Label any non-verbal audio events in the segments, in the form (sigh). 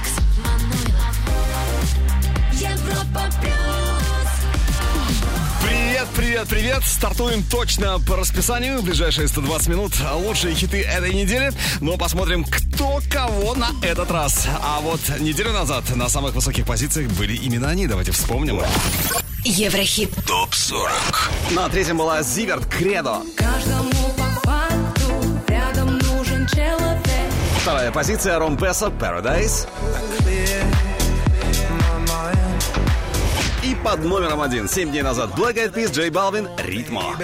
Алекс Манойлов. Европа плюс. Привет, привет, привет! Стартуем точно по расписанию. В ближайшие 120 минут лучшие хиты этой недели. Но посмотрим, кто кого на этот раз. А вот неделю назад на самых высоких позициях были именно они. Давайте вспомним. Еврохит. ТОП-40. На третьем была Зиверт Кредо. Каждому Вторая позиция Ромпеса Paradise. И под номером один, 7 дней назад, Black Eyed Peas, Джей Балвин, Ритмо.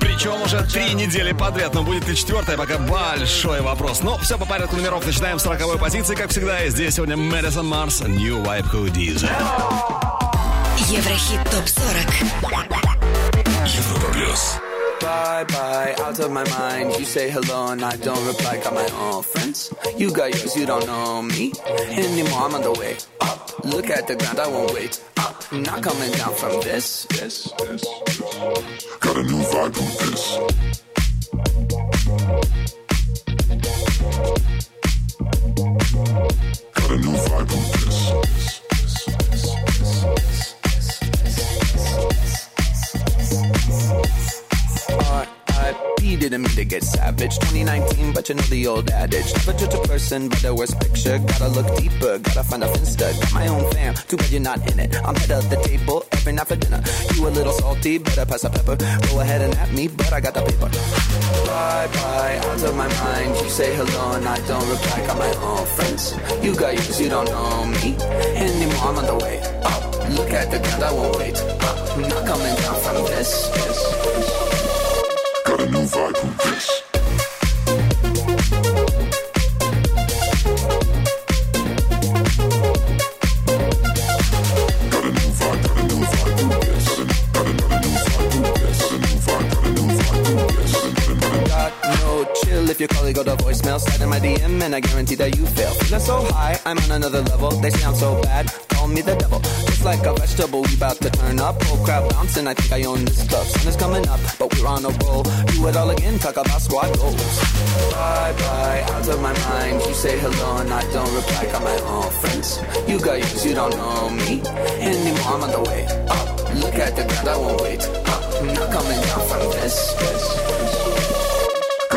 Причем уже три недели подряд, но будет ли четвертая, пока большой вопрос. Но все по порядку номеров. Начинаем с 40 позиции, как всегда. И здесь сегодня Мэдисон Марс, New Vibe Hoodies. Еврохит ТОП-40. Европа плюс. Bye bye, out of my mind. You say hello and I don't reply. Got my own friends. You got yours, you don't know me anymore. I'm on the way up. Look at the ground, I won't wait up. Not coming down from this. This, this. Got a new vibe with this. Got a new vibe with this. R.I.P. didn't mean to get savage. 2019, but you know the old adage. Never judge a person by the worst picture. Gotta look deeper, gotta find a finsta. Got my own fam, too bad you're not in it. I'm head of the table every night for dinner. You a little salty, better pass the pepper. Go ahead and at me, but I got the paper. Bye bye, out of my mind. You say hello and I don't reply. Got my own friends. You got yours, you don't know me anymore. I'm on the way up. Look at the ground, I won't wait up. Not coming down from this. this, this groove I do bitch. If your calling go to voicemail. Slide in my DM and I guarantee that you fail. Feeling so high, I'm on another level. They sound so bad, call me the devil. Just like a vegetable, we bout to turn up. Whole crowd bouncing, I think I own this club. Sun is coming up, but we're on a roll. Do it all again, talk about squad goals. Bye bye, out of my mind. You say hello and I don't reply. Got my own friends. You got yours, you don't know me anymore. I'm on the way up. Look at the ground, I won't wait up. Not coming down from this, this.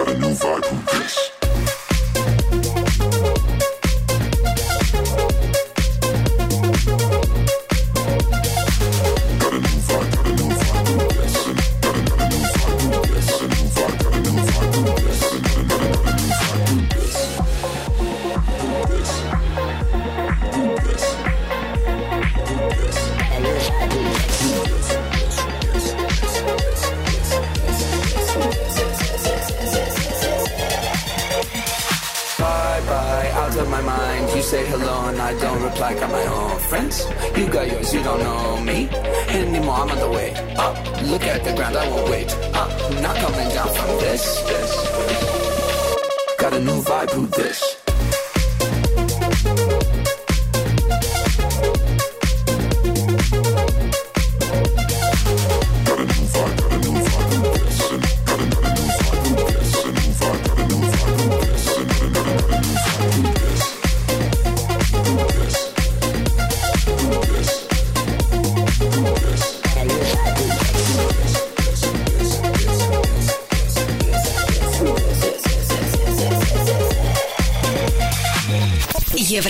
Got a new vibe with this. And I don't reply. Got my own friends. You got yours, you don't know me anymore. I'm on the way up. Look at the ground, I won't wait up. Not coming down from this. this. Got a new vibe with this.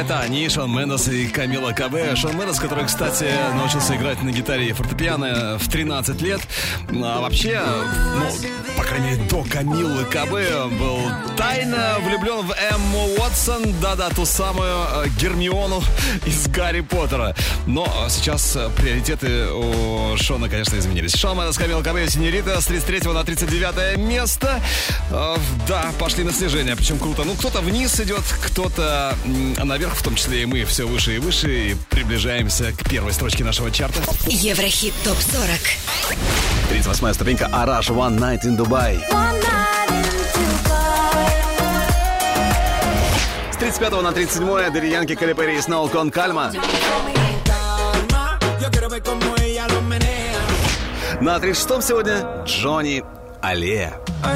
это они, Шон Мендес и Камила КБ. Шон Мендес, который, кстати, научился играть на гитаре и фортепиано в 13 лет. А вообще, ну, треками до Камилы Кабе был тайно влюблен в Эмму Уотсон, да-да, ту самую э, Гермиону из Гарри Поттера. Но сейчас приоритеты у Шона, конечно, изменились. Шон Мэнес, Камила Кабе, Синерита с 33 на 39 место. Э, да, пошли на снижение, причем круто. Ну, кто-то вниз идет, кто-то наверх, в том числе и мы, все выше и выше, и приближаемся к первой строчке нашего чарта. Еврохит ТОП-40 38 ступенька Араш One Night in Dubai Дубай. 35 на 37 Деревянки Калипери и Сноу Кон Кальма. На 36-м сегодня Джонни Алле. А.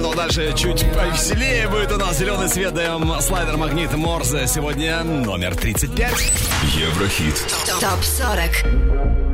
Ну, дальше чуть повеселее будет у нас зеленый свет даем слайдер магнит Морзе. Сегодня номер 35. Еврохит. Топ 40.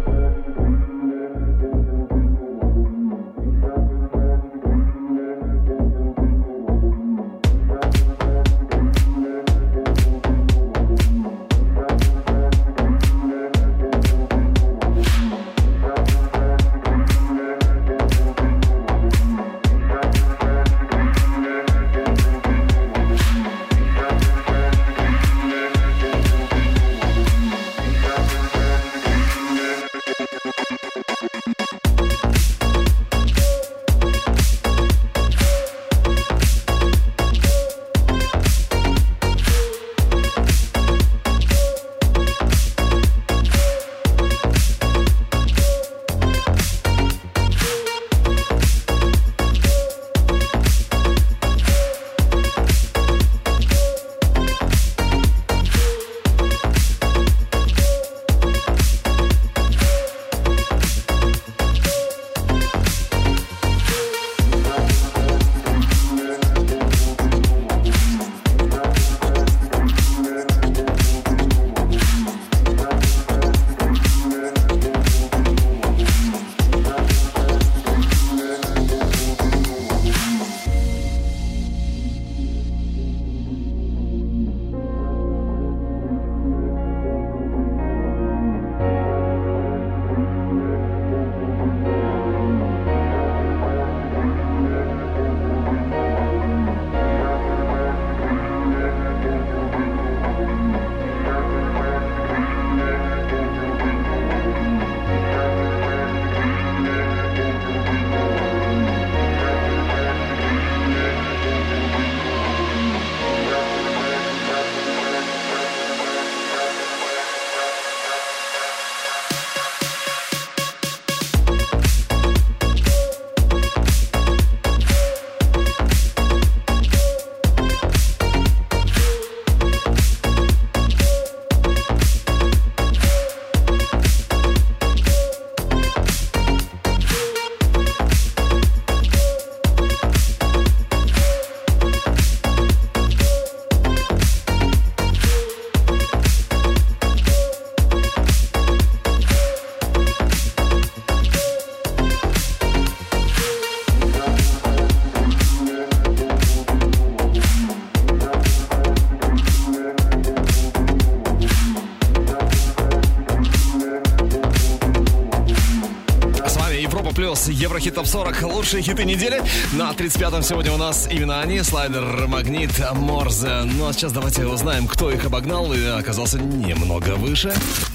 Еврохит Топ 40. Лучшие хиты недели. На 35-м сегодня у нас именно они. Слайдер, Магнит, Морзе. Ну а сейчас давайте узнаем, кто их обогнал и оказался немного выше.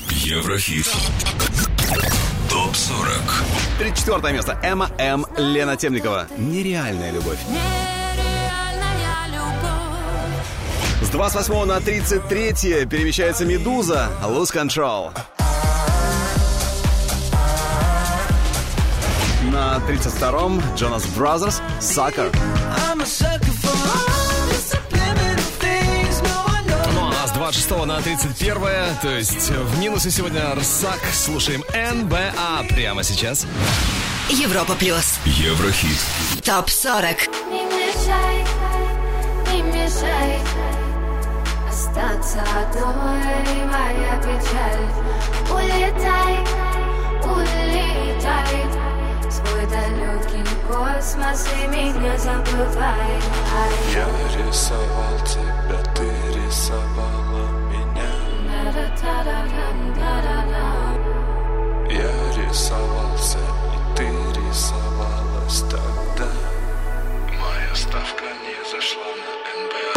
Еврохит. Топ 40. 34 место. Эмма М. Лена Темникова. Нереальная любовь. Нереальная любовь. С 28 на 33 перемещается Медуза. Lose Control. 32-м Jonas Brothers. Sucker. Ну а с 26 на 31, то есть в минусе сегодня Рсак. Слушаем НБА прямо сейчас. Европа плюс. Еврохит. Топ 40. Не мешай, не мешай Остаться одной моя печаль Улетай, улетай В Свой далекий космос и меня забывай. Ай, Я рисовал тебя, ты рисовала меня. Я рисовался, и ты рисовалась тогда. Моя ставка не зашла на НБА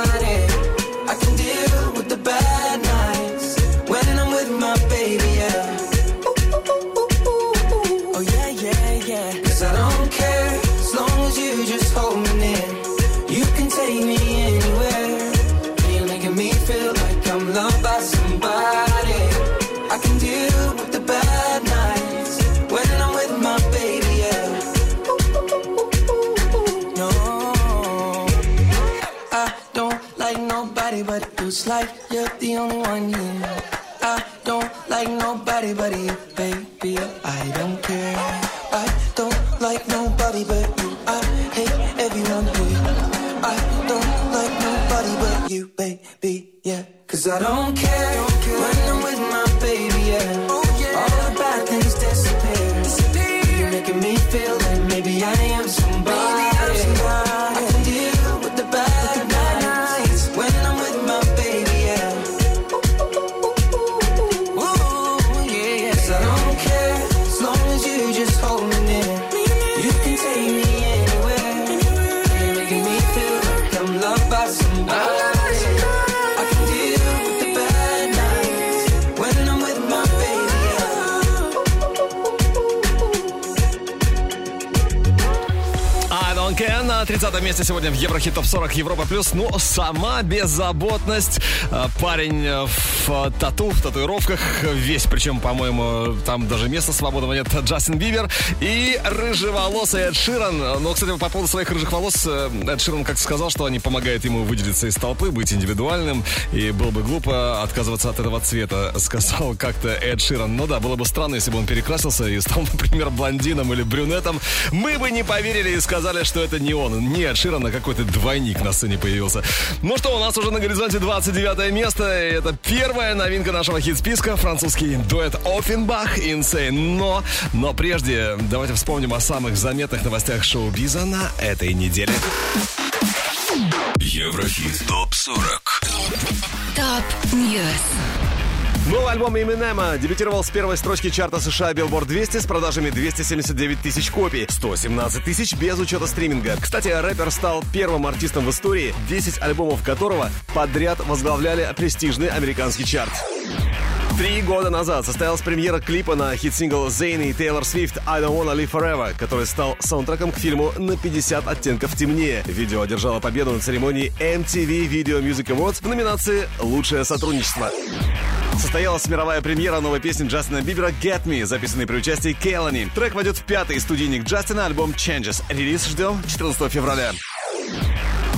Only one here. I don't like nobody but you, месте сегодня в Еврохит Топ 40 Европа Плюс. Ну, сама беззаботность. А, Парень э, в э, тату, в татуировках. Весь, причем, по-моему, там даже места свободного нет. Джастин Бибер и рыжеволосый Эд Ширан. Но, кстати, по поводу своих рыжих волос, э, Эд Ширан как сказал, что они помогают ему выделиться из толпы, быть индивидуальным. И было бы глупо отказываться от этого цвета, (laughs) сказал как-то Эд Ширан. Ну да, было бы странно, если бы он перекрасился и стал, (laughs) например, блондином или брюнетом. Мы бы не поверили и сказали, что это не он. Не Эд Ширан, а какой-то двойник на сцене появился. Ну что, у нас уже на горизонте 29 место. И Это первая новинка нашего хит-списка. Французский дуэт Ofenbach Insane. Но, но прежде давайте вспомним о самых заметных новостях шоу-биза на этой неделе. Еврохит ТОП-40 Top News. Новый альбом Eminem дебютировал с первой строчки чарта США Billboard 200 с продажами 279 тысяч копий, 117 тысяч без учета стриминга. Кстати, рэпер стал первым артистом в истории, 10 альбомов которого подряд возглавляли престижный американский чарт. Три года назад состоялась премьера клипа на хит-сингл Зейн и Тейлор Свифт «I Don't Wanna Live Forever», который стал саундтреком к фильму «На 50 оттенков темнее». Видео одержало победу на церемонии MTV Video Music Awards в номинации «Лучшее сотрудничество». Состоялась мировая премьера новой песни Джастина Бибера «Get Me», записанной при участии Келлани. Трек войдет в пятый студийник Джастина, альбом «Changes». Релиз ждем 14 февраля.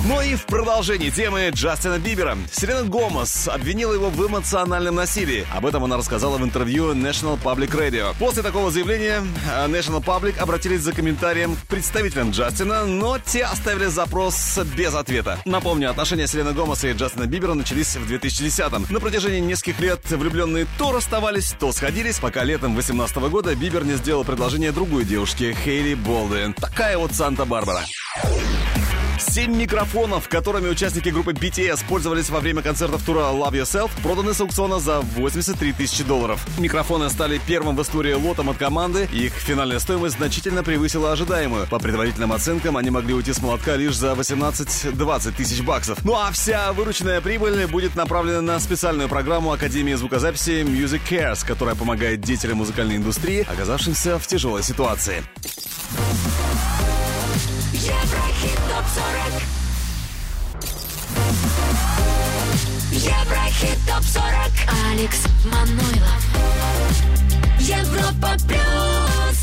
Ну и в продолжении темы Джастина Бибера. Селена Гомес обвинила его в эмоциональном насилии. Об этом она рассказала в интервью National Public Radio. После такого заявления э, National Public обратились за комментарием к представителям Джастина, но те оставили запрос без ответа. Напомню, отношения Селены Гомес и Джастина Бибера начались в 2010-м. На протяжении нескольких лет влюбленные то расставались, то сходились, пока летом 2018 года Бибер не сделал предложение другой девушке, Хейли Болдуин. Такая вот Санта-Барбара. Семь микрофонов, которыми участники группы BTS пользовались во время концертов тура Love Yourself, проданы с аукциона за 83 тысячи долларов. Микрофоны стали первым в истории лотом от команды, их финальная стоимость значительно превысила ожидаемую. По предварительным оценкам, они могли уйти с молотка лишь за 18-20 тысяч баксов. Ну а вся вырученная прибыль будет направлена на специальную программу Академии звукозаписи Music Cares, которая помогает деятелям музыкальной индустрии, оказавшимся в тяжелой ситуации. Еврохит ТОП-40 Еврохит ТОП-40 Алекс Манойлов. Европа Плюс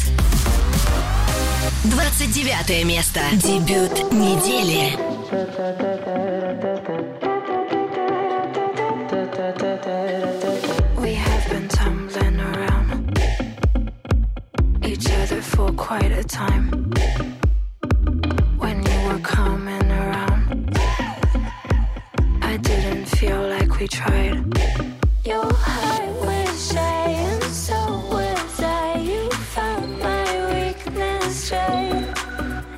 29 место. Дебют недели. Quite a time. we tried. Your heart was shy and so was I. You found my weakness right.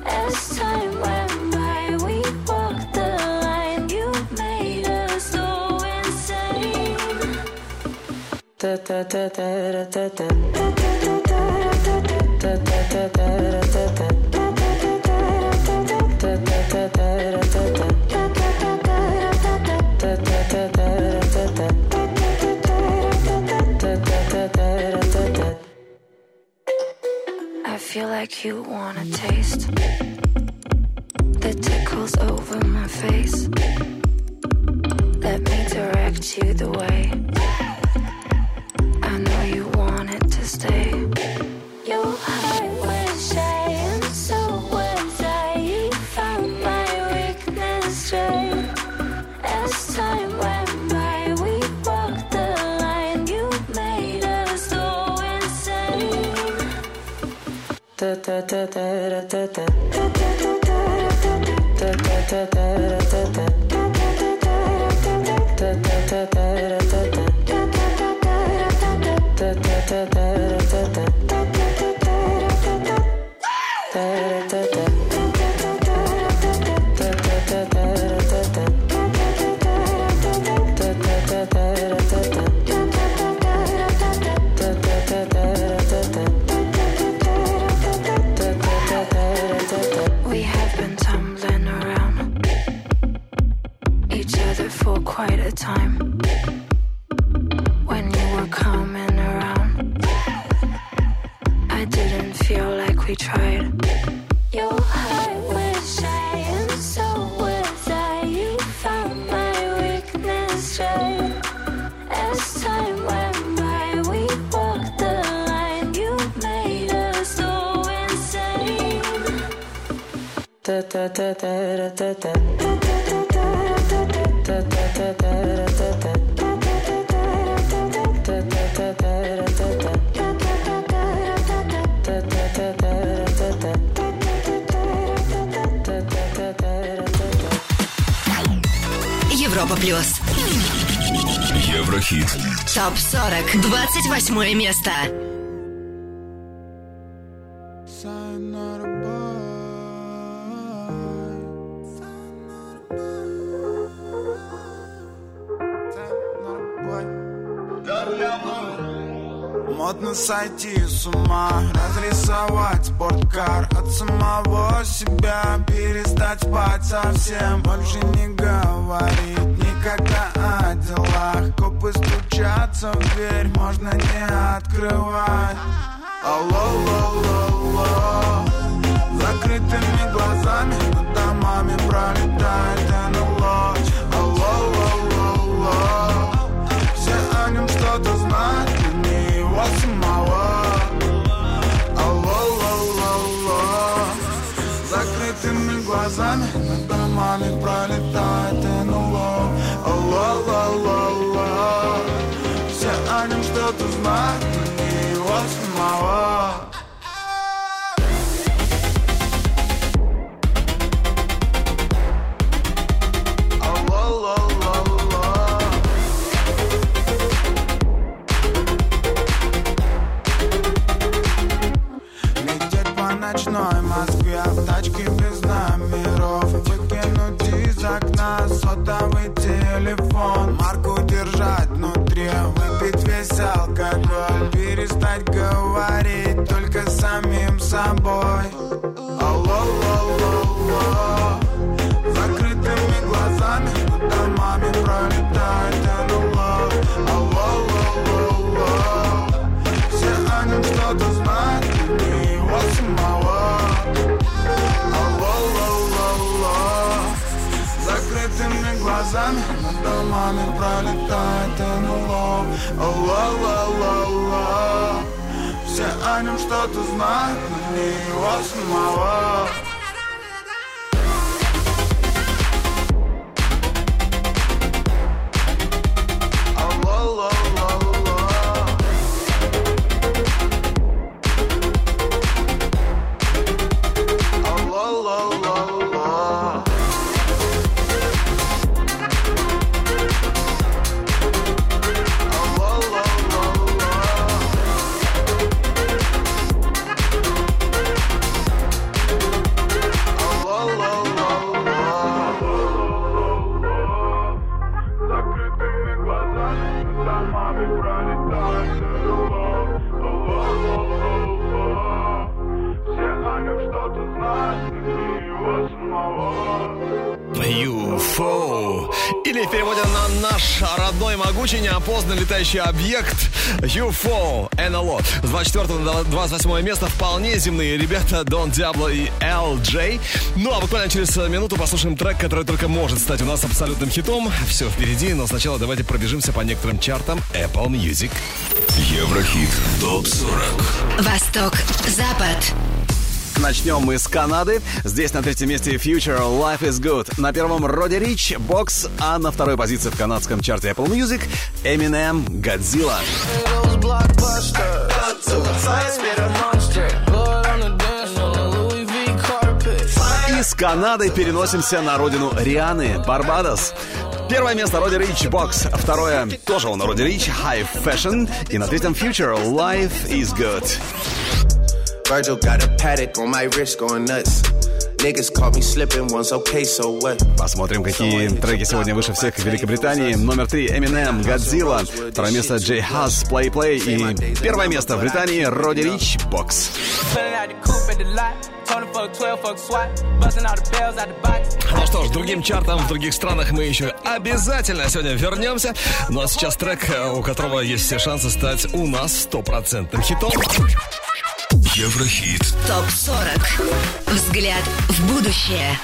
As time went by, we walked the line. You made us go insane. Da, da, da, da, da, da, da, da. feel like you wanna taste the tickles over my face. Let me direct you the way I know you want it to stay. 28 место. Модно сойти с ума, разрисовать спорткар От самого себя перестать спать совсем Тайтан Лоу Ла-ла-ла-ла. Все о нем что-то знают, но не его самого. 28 место вполне земные ребята Don Diablo и LJ. Ну а буквально через минуту послушаем трек, который только может стать у нас абсолютным хитом. Все впереди, но сначала давайте пробежимся по некоторым чартам Apple Music. Еврохит ТОП-40 Восток, Запад. Начнем мы с Канады. Здесь на третьем месте Future Life is Good. На первом Роди Рич, Бокс, а на второй позиции в канадском чарте Apple Music Eminem, Godzilla. Из Канады переносимся на родину Рианы, Барбадос. Первое место Роди Рич Бокс, второе тоже он Роди Рич High Fashion и на третьем Future Life is Good. Virgil got a paddock on my wrist going nuts. Посмотрим, какие треки сегодня выше всех в Великобритании. Номер три Eminem, Godzilla. Второе место Джей Хас, Play Play. И первое место в Британии Роди Рич, Бокс. Ну что ж, другим чартам в других странах мы еще обязательно сегодня вернемся. Ну а сейчас трек, у которого есть все шансы стать у нас стопроцентным хитом. Еврохит ТОП-40. Взгляд в будущее.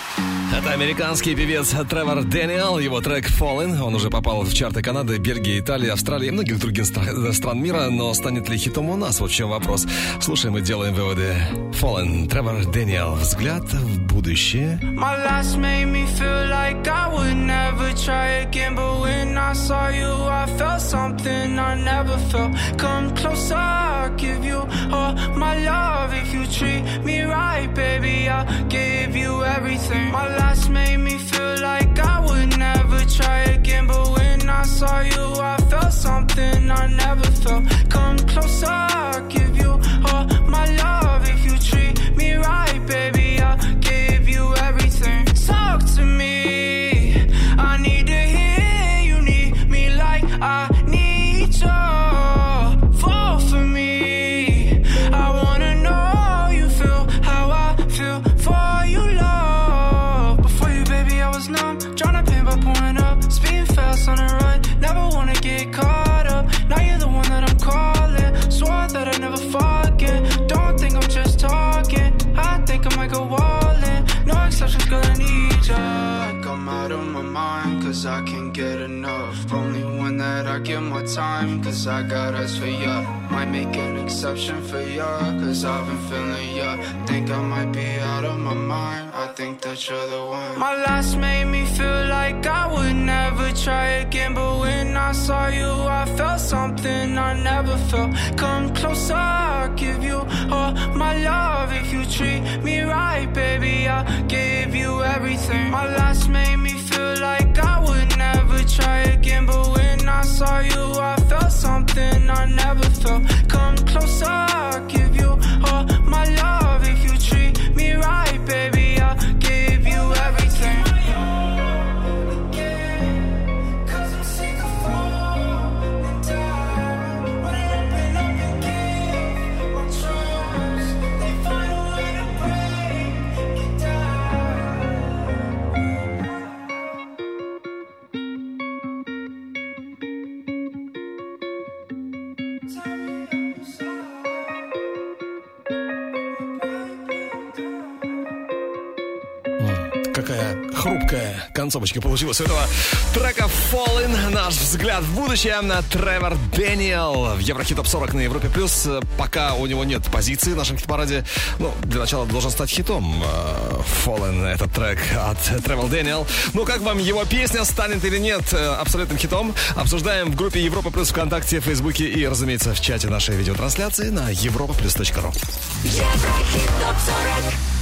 Это американский певец Тревор Дэниел. Его трек Fallen. Он уже попал в чарты Канады, Бельгии, Италии, Австралии и многих других стра- стран мира. Но станет ли хитом у нас? Вот в чем вопрос. Слушаем и делаем выводы. Fallen. Тревор Дэниел. Взгляд в будущее. My last made me feel like I would never try again. But when I saw you, I felt something I never felt. Come closer, I'll give you all my love. If you treat me right, baby, I'll give you everything. My last made me feel like I would never try again. But when I saw you, I felt something I never felt. Come closer, I'll give you all give my time, cause I got us for ya. Might make an exception for ya, cause I've been feeling ya. Think I might be out of my mind. I think that you're the one. My last made me feel like I would never try again, but when I saw you, I felt something I never felt. Come closer, I'll give you all my love. If you treat me right, baby, I'll give you everything. My last made me feel like I would never try again, but when I saw you, I felt something I never felt. Come closer, I'll give you all my love. If you treat me right, baby, хрупкая концовочка получилась у этого трека Falling. Наш взгляд в будущее на Тревор Дэниел в Еврохит Топ 40 на Европе Плюс. Пока у него нет позиции в нашем хит-параде, ну, для начала должен стать хитом. Э, Falling этот трек от Тревор Дэниел. Ну, как вам его песня, станет или нет э, абсолютным хитом? Обсуждаем в группе Европа Плюс ВКонтакте, Фейсбуке и, разумеется, в чате нашей видеотрансляции на europaplus.ru. Еврохит ТОП-40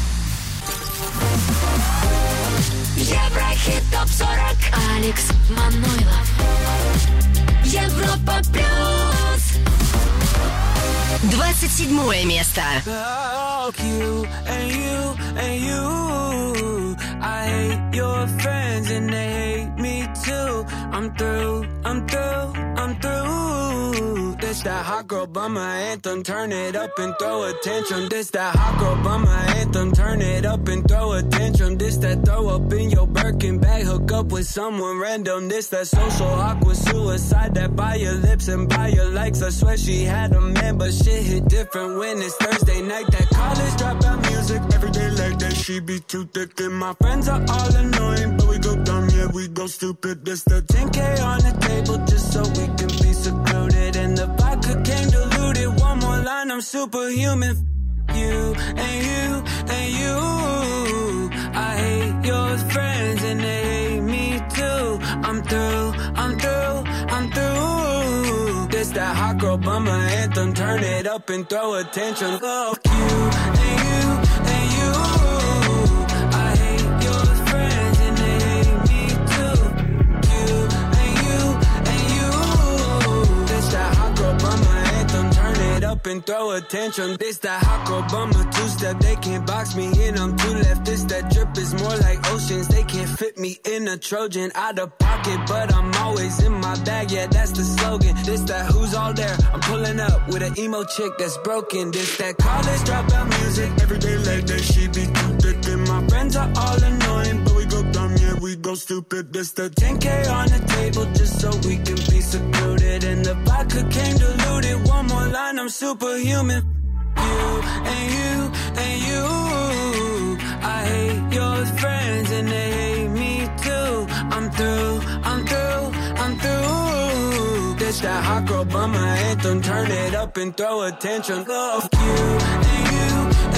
Еврохит ТОП-40 Алекс Манойлов. Европа Плюс 27 место. You and you and you. I hate your friends and they hate me too. I'm through, I'm through, I'm through. This that hot girl bummer anthem. Turn it up and throw a tantrum. This that hot girl bummer anthem. Turn it up and throw a tantrum. This that throw up in your Birkin bag. Hook up with someone random. This that social awkward suicide. That by your lips and by your likes. I swear she had a man, but shit hit different when it's Thursday night. That college dropout music. Every day like that. She be too thick. And my friends are all annoying. But we go dumb, yeah, we go stupid. This the 10K on the table just so we can I'm superhuman. You and you and you. I hate your friends and they hate me too. I'm through, I'm through, I'm through. This that hot girl bummer anthem. Turn it up and throw attention. Fuck you and you. And throw attention. This that hot girl bummer two step. They can't box me in. I'm too left. This that drip is more like oceans. They can't fit me in a Trojan out of pocket, but I'm always in my bag. Yeah, that's the slogan. This that who's all there. I'm pulling up with an emo chick that's broken. This that college dropout music. Every day like that, she be too thick. And my friends are all annoying, but we go we go stupid. This the 10K on the table just so we can be secluded. And the vodka came diluted. One more line, I'm superhuman. You and you and you. I hate your friends and they hate me too. I'm through, I'm through, I'm through. This that hot girl bummer anthem. Turn it up and throw attention. Fuck you and you and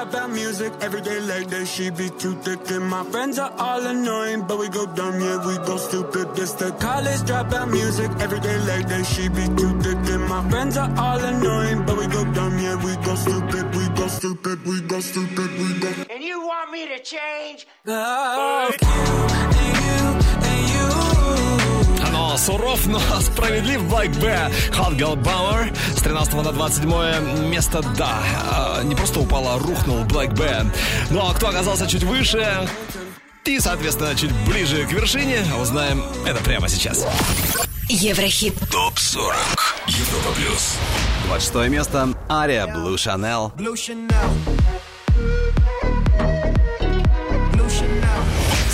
dropout music. Every day like that, she be too thick. And my friends are all annoying, but we go dumb, yeah, we go stupid. This the college dropout music. Every day like that, she be too thick. And my friends are all annoying, but we go dumb, yeah, we go stupid, we go stupid, we go stupid, we go. And you want me to change? Fuck you Но суров, но (laughs) справедлив Black Bear. Hot Girl Bummer с 13 на 27 место, да, э, не просто упала, а рухнул Black Bear. Ну а кто оказался чуть выше и, соответственно, чуть ближе к вершине, узнаем это прямо сейчас. Еврохит. ТОП-40 Европа Плюс 26 место. Ария, Blue Chanel. Blue Chanel.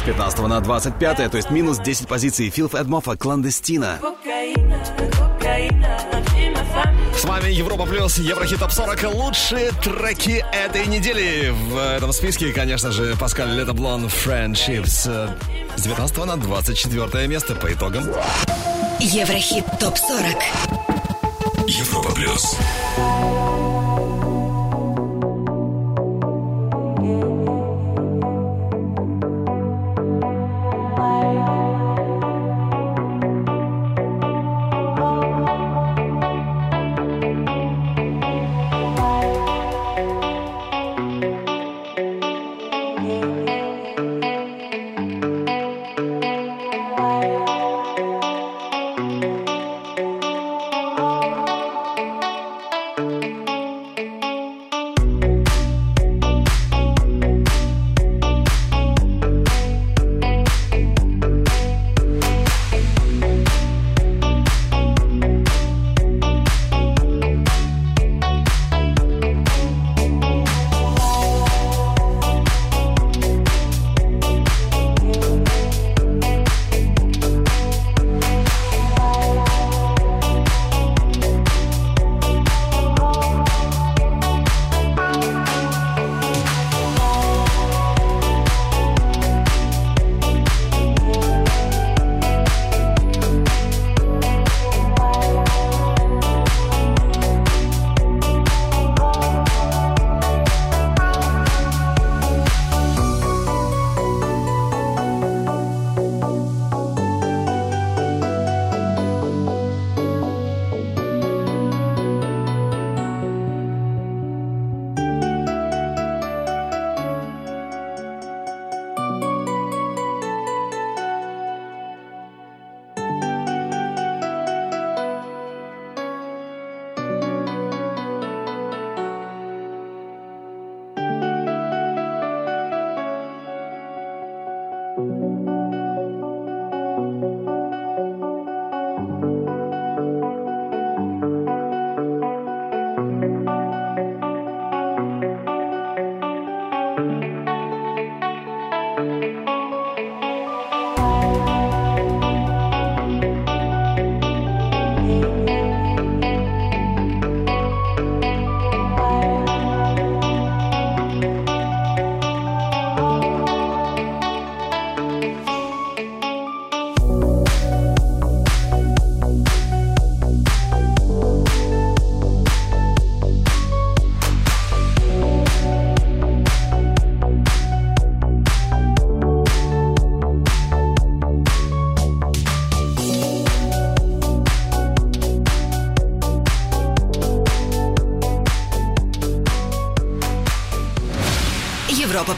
15 на 25, то есть минус 10 позиций. Филф Эдмофа, Кландестина. С вами Европа Плюс, Еврохит Топ 40. Лучшие треки этой недели. В этом списке, конечно же, Паскаль Летоблон Friendships. С 19 на 24 место по итогам. Еврохит ТОП-40. Европа Плюс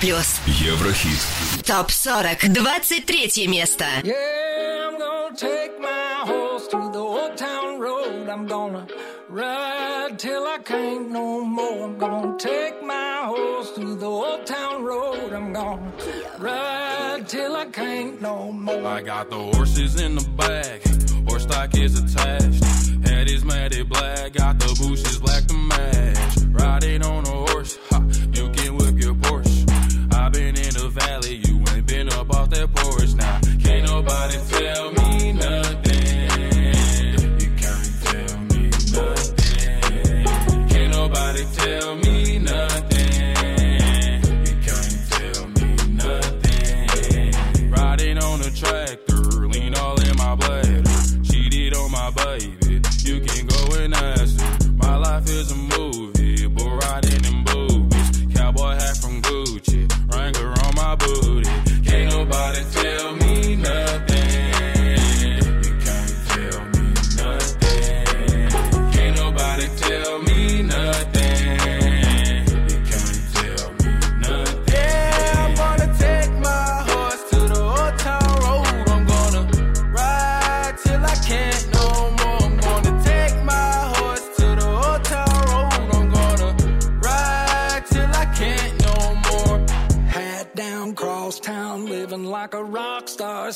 плюс. Еврохит. Топ 40. 23 место. Yeah, I'm gonna take my horse to the old town road. I'm gonna ride till I can't no more. I'm gonna take my horse to the old town road. I'm gonna ride till I can't no more. I got the horses in the back, horse stock is attached. Head is matted black, got the bushes black to match. Riding on a nobody tell me nothing. You can't tell me nothing. Can't nobody tell me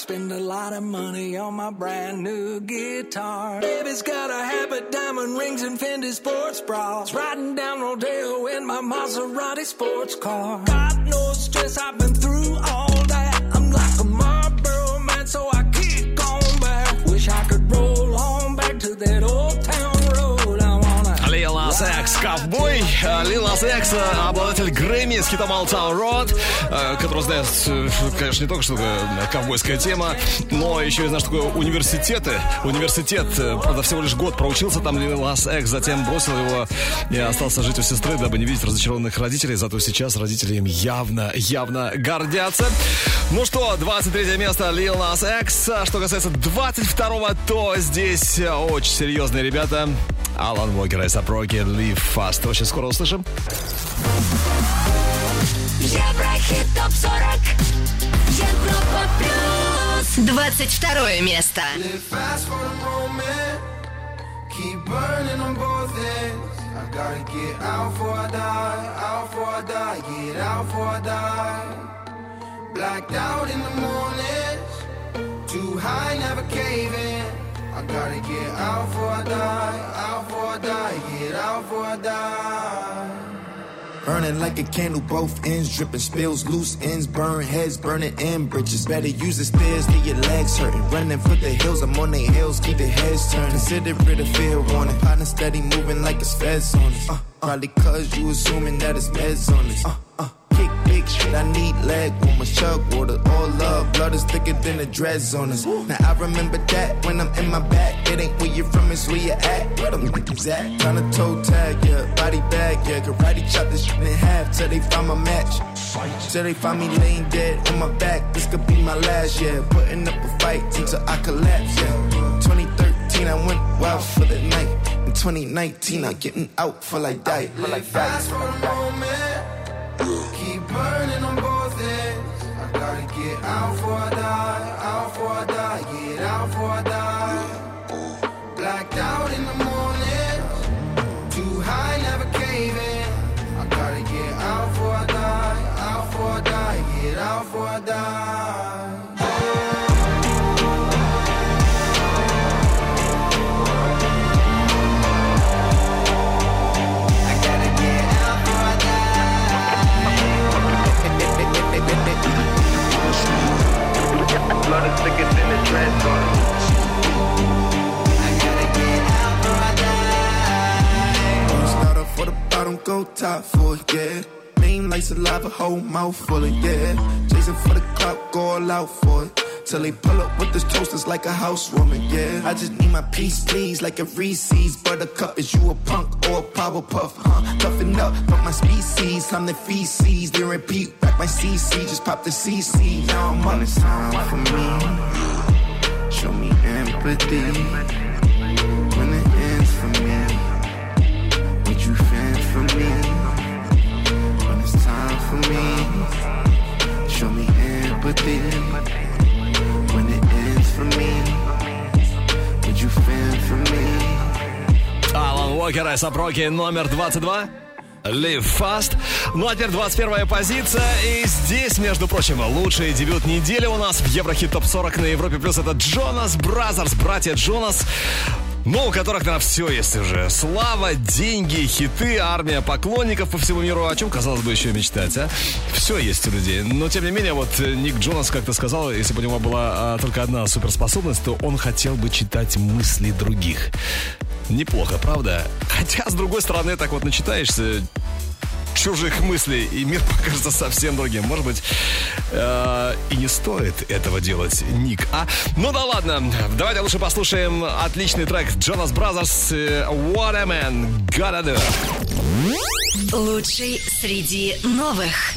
Spend a lot of money on my brand new guitar. Baby's got a habit, diamond rings, and Fendi sports bras. Riding down Rodeo in my Maserati sports car. Got no stress, I've been through all that. I'm like a Marlboro ковбой. Э, Lil Nas X, э, обладатель Грэмми с хитом Old Town Road, э, который знает, э, конечно, не только что э, ковбойская тема, но еще и знаешь, такое университеты. Университет, э, правда, всего лишь год проучился там Nas X, затем бросил его и остался жить у сестры, дабы не видеть разочарованных родителей. Зато сейчас родители им явно, явно гордятся. Ну что, 23 место Lil Nas Что касается 22-го, то здесь э, очень серьезные ребята. Алан Уокер и Сапроки Live Fast. Очень скоро услышим. Еврохит топ 40. Европа плюс. 22 место. Keep burning on both ends. I gotta get out before I die. Out before I die. Get out before I die. Blacked out in the mornings. Too high, never caving. Gotta get out before I die. Out before I die. Get out before I die. Burning like a candle, both ends dripping, spills, loose ends, burn heads, burning in bridges. Better use the stairs, get your legs hurting. Running for the hills, I'm on the hills, keep the heads turning. Consider it a fair warning. Partner steady moving like it's feds on us. Uh, probably cause you assuming that it's meds on us. Uh, I need leg warmers, chug water, all love. Blood is thicker than the dreads on us. Now I remember that when I'm in my back. It ain't where you're from, it's where you at. Where them niggas at? Tryna toe tag, yeah, body bag, yeah. Karate chop this shit in half till they find my match. Till they find me laying dead on my back. This could be my last, yeah. Putting up a fight until I collapse, yeah. 2013, I went wild for the night. In 2019, I'm getting out for like die. For like die. Burning on both ends. I gotta get out before I die. The bottom, go top for it, yeah. Main lights alive, a whole mouth full of, yeah. Chasing for the clout, go all out for it. Till they pull up with this toasters like a housewarming, yeah. I just need my peace, please, like a Reese's. Buttercup, is you a punk or a power puff, huh? Toughen up, fuck my species, I'm the feces. Then repeat, back my CC, just pop the CC. Now I'm on this time for me. Show me empathy. Sympathy when it ends for me? Would you fend for me? Алан Уокер, Айсап Роки, номер 22. Live Fast. Ну а теперь 21 позиция. И здесь, между прочим, лучший дебют недели у нас в Еврохит Топ 40 на Европе Плюс. Это Джонас Бразерс, братья Джонас. Ну, у которых, наверное, все есть уже. Слава, деньги, хиты, армия поклонников по всему миру. О чем, казалось бы, еще мечтать, а? Все есть у людей. Но, тем не менее, вот э, Ник Джонас как-то сказал, если бы у него была а, только одна суперспособность, то он хотел бы читать мысли других. Неплохо, правда? Хотя, с другой стороны, так вот начитаешься чужих мыслей, и мир (laughs) покажется совсем другим. Может быть, э, и не стоит этого делать, Ник, а? Ну да ладно, давайте лучше послушаем отличный трек Jonas Brothers э, What a Man Gotta Do. Лучший среди новых.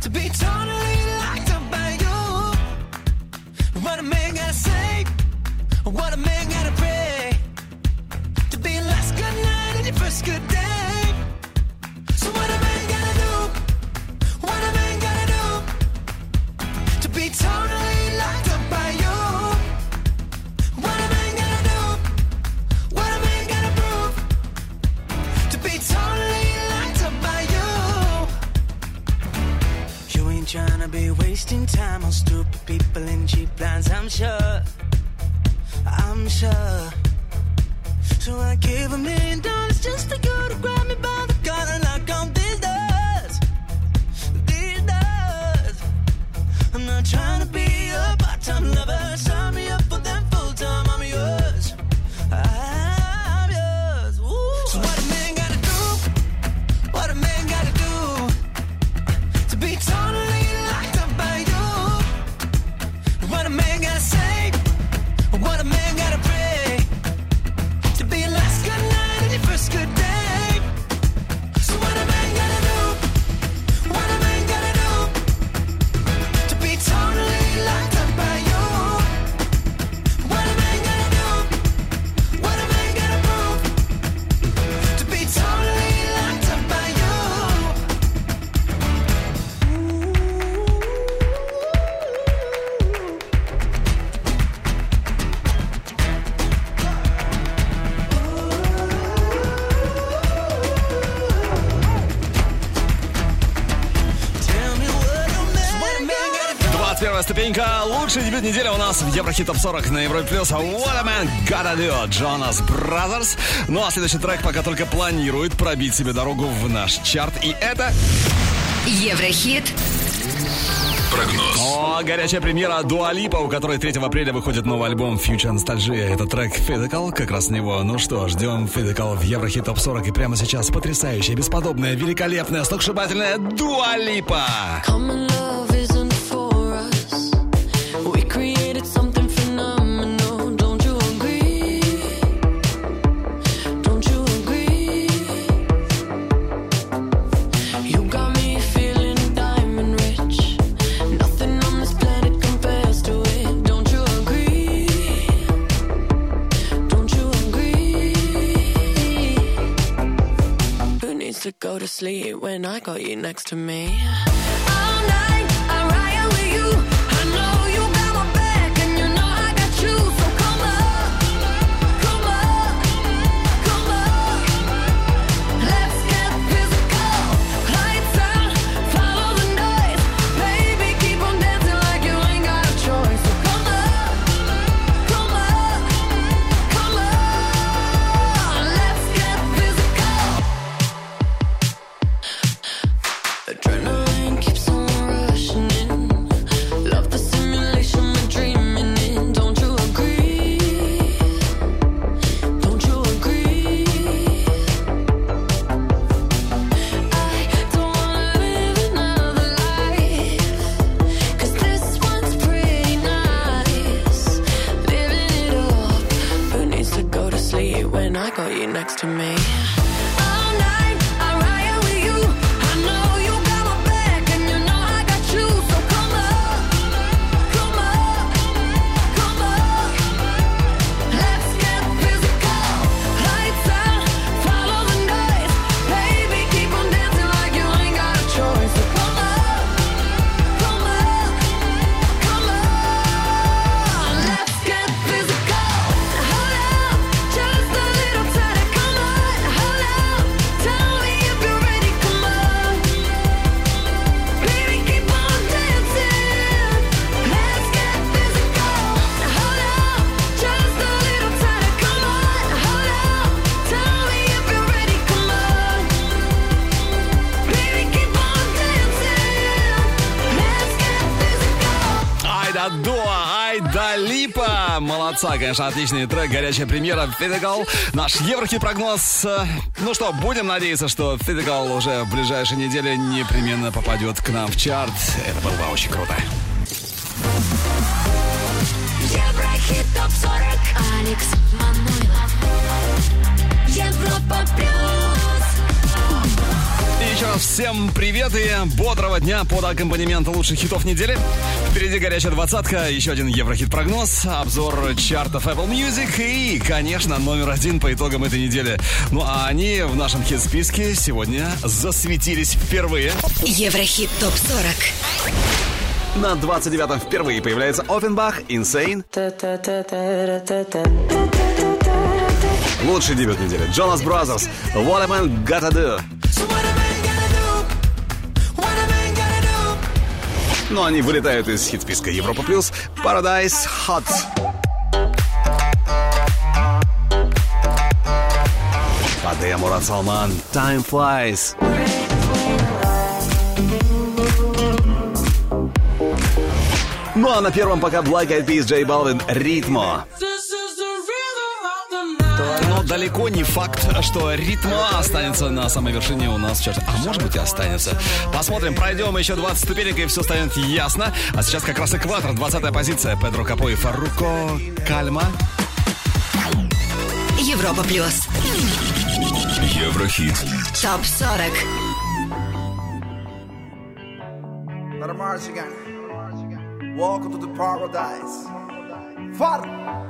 To be totally locked up by you. What a man gotta say, what a man gotta pray to be last good night and your first good day. So what a man gotta do, what a man gotta do to be totally trying be wasting time on stupid people in cheap plans, I'm sure. I'm sure. So I give a million dollars just for you to grab me by the collar and lock on these doors. These doors. I'm not trying to be a part-time lover. Лучший дебют недели у нас в Еврохит Топ 40 на Европе Плюс. What a man gotta do. Jonas Brothers. Ну а следующий трек пока только планирует пробить себе дорогу в наш чарт. И это... Еврохит Прогноз. О, горячая премьера Дуалипа, у которой 3 апреля выходит новый альбом Future Nostalgia. Это трек Physical, как раз с него. Ну что, ждем Physical в Еврохит Топ 40. И прямо сейчас потрясающая, бесподобная, великолепная, сногсшибательная Дуалипа. Common love sleep when I got you next to me? All night, молодца, конечно, отличный трек, горячая премьера Фидегал. Наш еврохит прогноз. Ну что, будем надеяться, что Фидегал уже в ближайшей неделе непременно попадет к нам в чарт. Это было бы очень круто. Всем привет и бодрого дня под аккомпанемент лучших хитов недели. Впереди горячая двадцатка, еще один еврохит прогноз, обзор чартов Apple Music и, конечно, номер один по итогам этой недели. Ну а они в нашем хит-списке сегодня засветились впервые. Еврохит ТОП-40. На 29-м впервые появляется Оффенбах, Insane. Лучший дебют недели. Jonas Brothers, What a Man Gotta Do. Но они вылетают из хит-списка Европа Плюс. Paradise Hot. Фадея Мурат Салман, Time Flies. Ну а на первом пока Black Eyed Peas, J Balvin, Ритмо. Но далеко не факт, что ритма останется на самой вершине у нас чарте. А может быть и останется. Посмотрим, пройдем еще 20 ступенек и все станет ясно. А сейчас как раз экватор, 20 позиция. Педро Капо и Фаруко Кальма. Европа Плюс. Еврохит. ТОП-40. Let 'em march again. Welcome to the paradise. Far.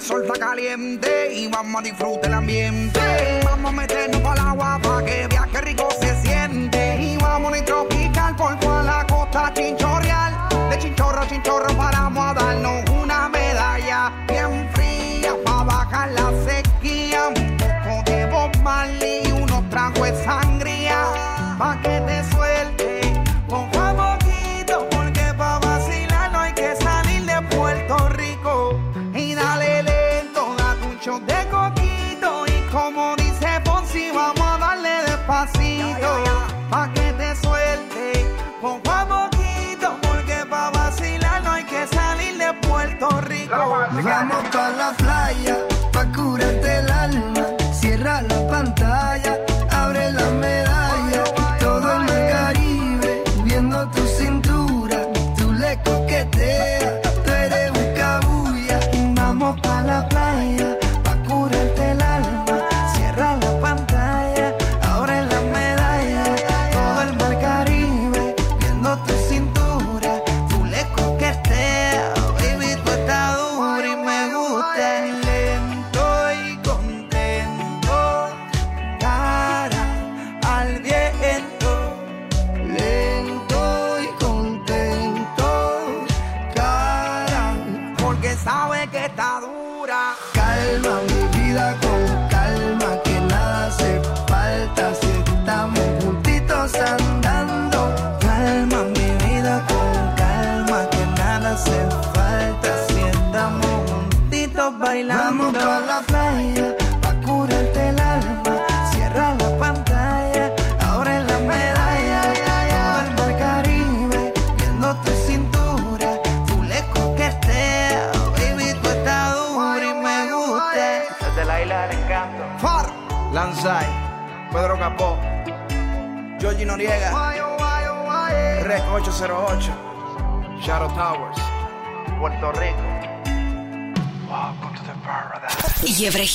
El sol está caliente y vamos a disfrutar el ambiente. Vamos a meternos al agua para que viaje rico se siente. Y vamos a tropical por toda la costa chinchorreal. De chinchorro a chinchorro paramos a darnos una medalla bien fría para bajar la sequía. Un poco de Bob y unos tragos de sangría. Pa' que te moto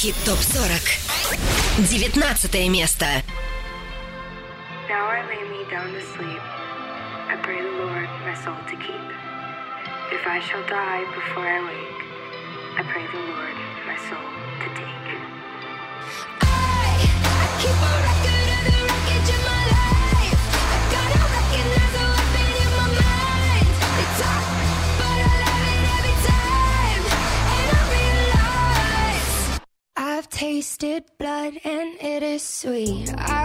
Еврохит ТОП-40. 19 место. Now I lay me down to sleep. I pray the Lord my soul to keep. If I shall die before I wake, I pray the Lord my soul sweet. I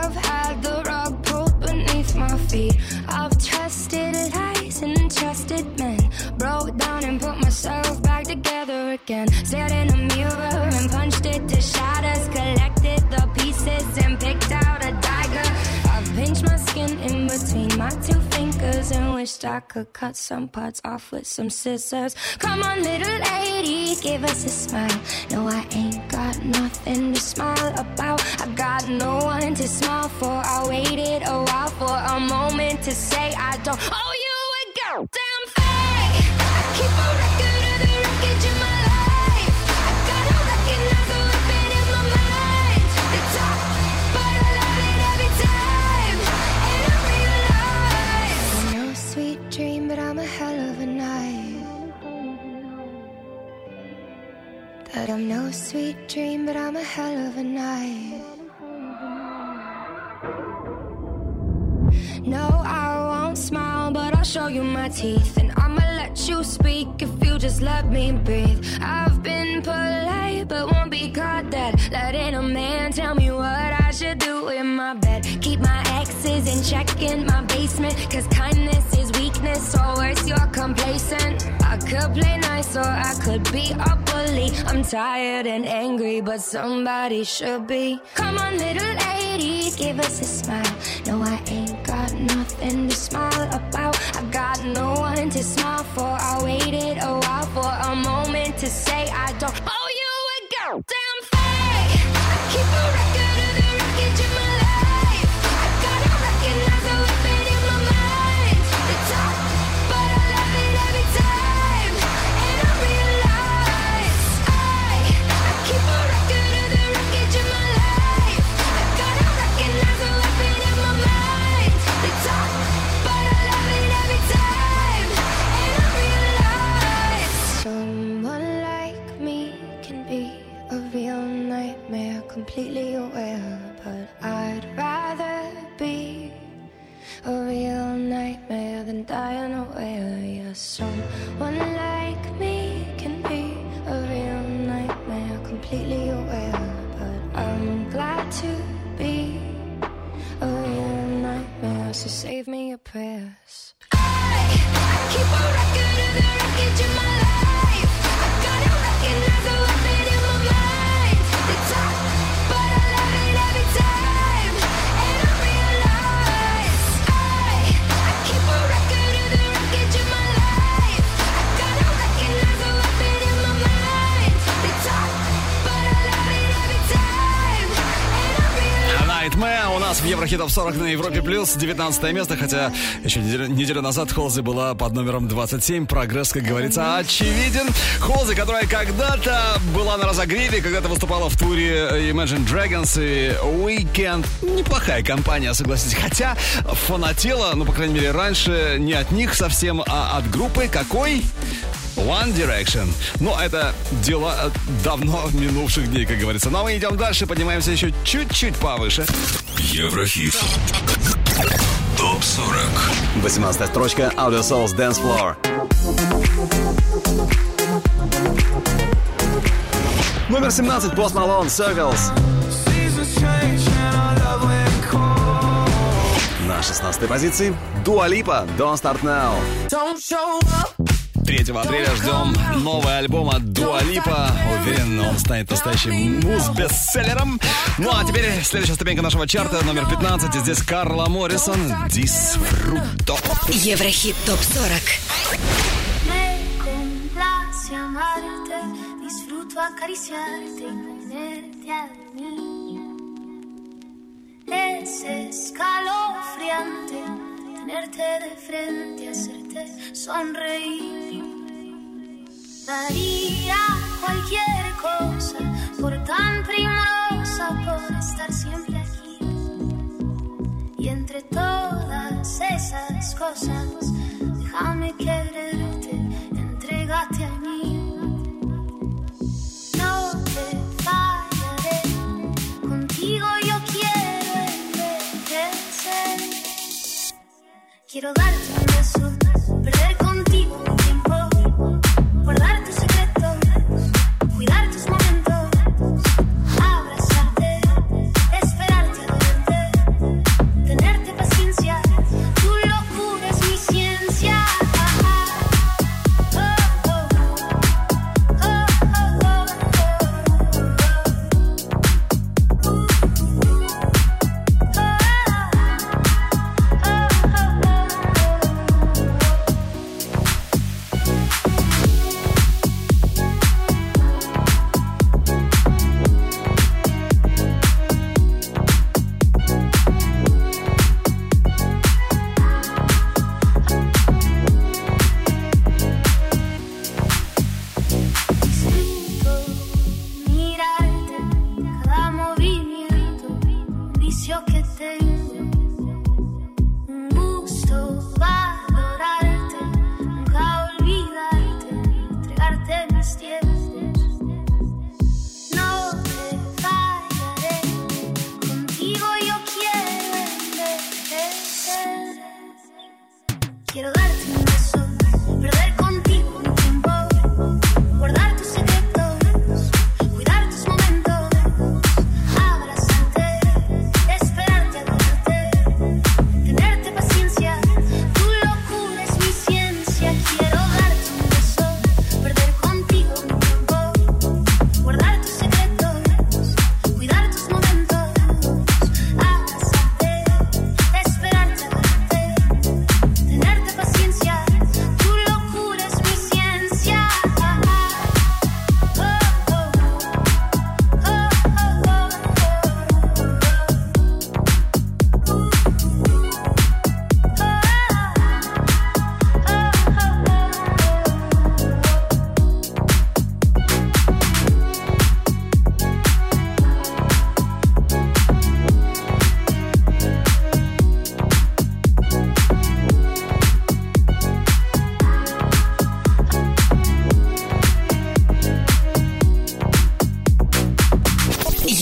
could cut some parts off with some scissors. Come on, little lady, give us a smile. No, I ain't got nothing to smile about. I got no one to smile for. I waited a while for a moment to say I don't owe you a goddamn That I'm no sweet dream, but I'm a hell of a night. No, I won't smile, but I'll show you my teeth. And I'ma let you speak if you just let me breathe. I've been polite, but won't be caught dead. Letting a man tell me what I should do in my bed. Keep my exes in check in my basement. Cause kindness weakness, or you're complacent. I could play nice, or I could be a bully. I'm tired and angry, but somebody should be. Come on, little lady, give us a smile. No, I ain't got nothing to smile about. I got no one to smile for. I waited a while for a moment to say I don't owe you a girl. thing. Save me a prayer. Нас в Еврохит Топ 40 на Европе Плюс 19 место, хотя еще неделю, неделю назад Холзи была под номером 27. Прогресс, как говорится, очевиден. Холзи, которая когда-то была на разогреве, когда-то выступала в туре Imagine Dragons и Weekend. Неплохая компания, согласитесь. Хотя фанатела, ну, по крайней мере, раньше не от них совсем, а от группы какой? One Direction. Но это дела давно минувших дней, как говорится. Но мы идем дальше, поднимаемся еще чуть-чуть повыше. Еврохит. Топ 40. 18 строчка Audio Souls Dance Floor. Номер 17 Post Malone Circles. На 16 позиции Lipa Don't Start Now. Don't show up. 3 апреля ждем новый альбом от Dua Lipa. Уверен, он станет настоящим муз-бестселлером. Ну а теперь следующая ступенька нашего чарта, номер 15. И здесь Карла Моррисон «Disfruto». Еврохит ТОП-40. Me complace amarte, disfruto acariciarte y tenerte a mí. Es escalofriante ponerte de frente, hacerte sonreír. Daría cualquier cosa por tan primorosa, por estar siempre aquí. Y entre todas esas cosas. a lot of time.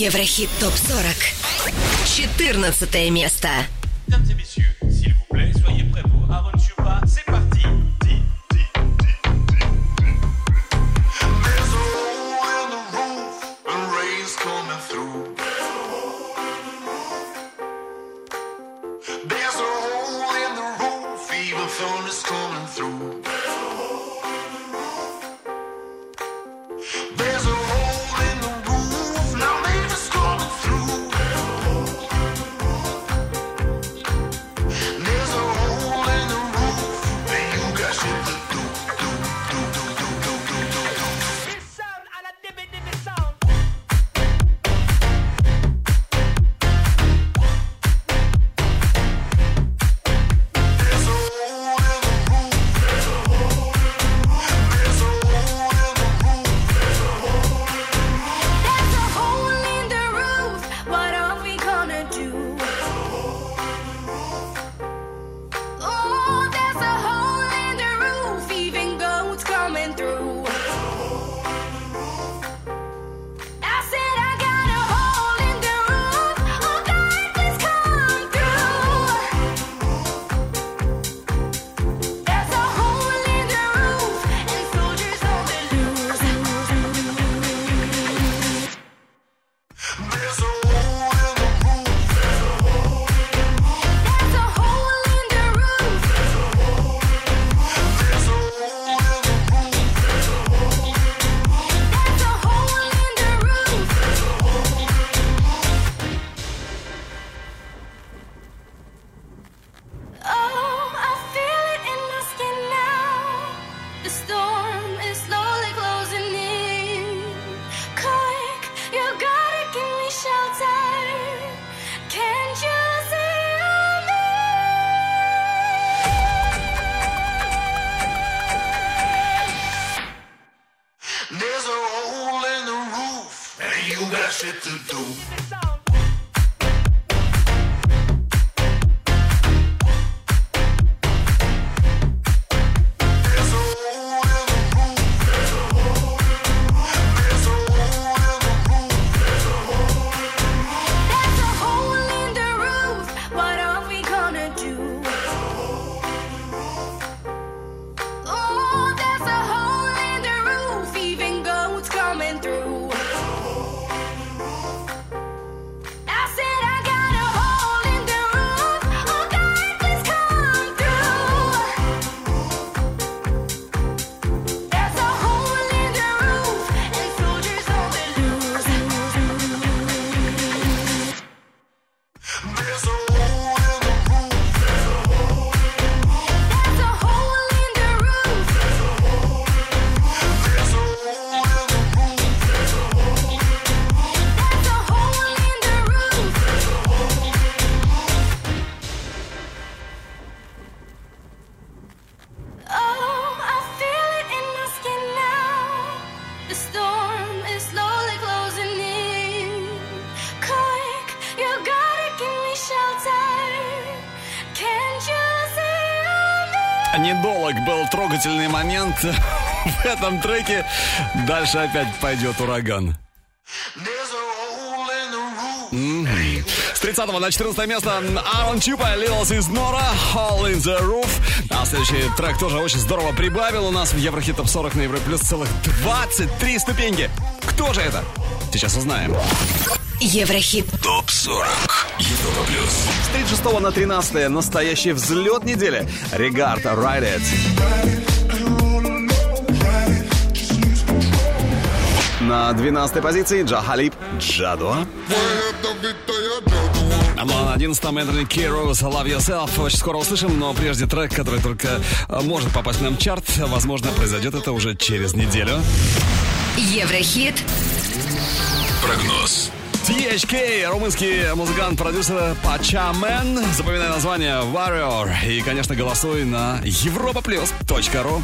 Еврохит ТОП-40. 14 место. There's a hole in the roof, evil phone is coming through. Недолг был трогательный момент (laughs) в этом треке. Дальше опять пойдет ураган. С 30 на 14 место Аарон Чипа, Little Sis Nora, Hall in the Roof. А следующий трек тоже очень здорово прибавил у нас в Еврохит Топ 40 на Евро Плюс целых 23 ступеньки. Кто же это? Сейчас узнаем. Еврохит. ТОП 40. Европа плюс. С 36 на 13 настоящий взлет недели. Регард Ride It. На 12 позиции Джахалип Джадуа. А на 11 Энтони Кирус Love Yourself. Очень скоро услышим, но прежде трек, который только э, может попасть в нам в чарт. Возможно, произойдет это уже через неделю. Еврохит. Прогноз. THK, румынский музыкант-продюсер Пачамен. Запоминай название Warrior. И, конечно, голосуй на europaplus.ru.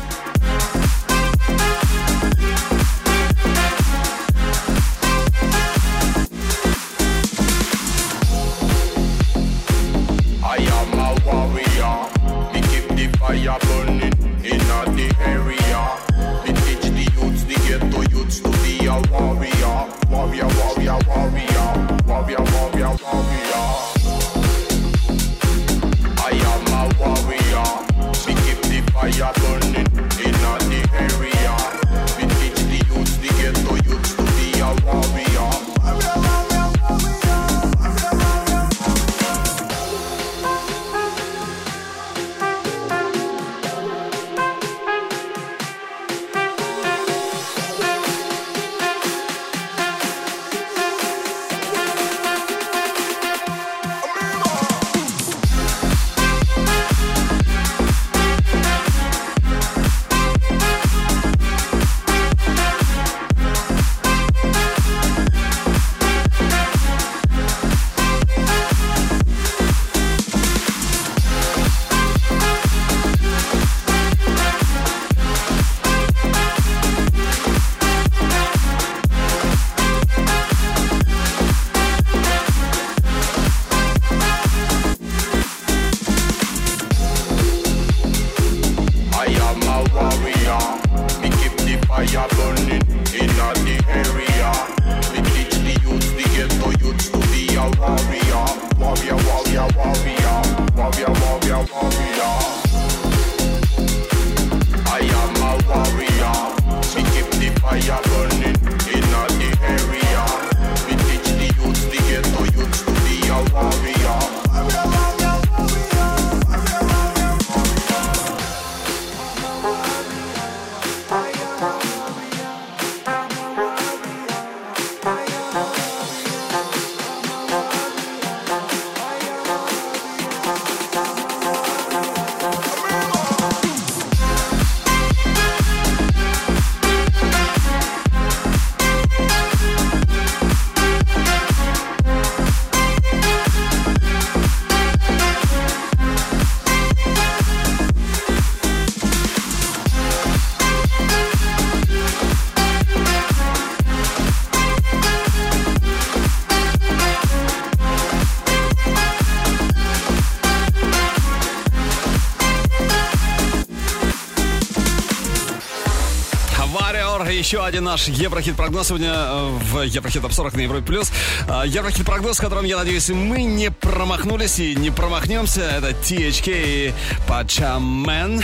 еще один наш Еврохит-прогноз сегодня э, в Еврохит Топ 40 на Европе+. плюс. Э, Еврохит-прогноз, которым я надеюсь, мы не промахнулись и не промахнемся. Это THK и Пачамен.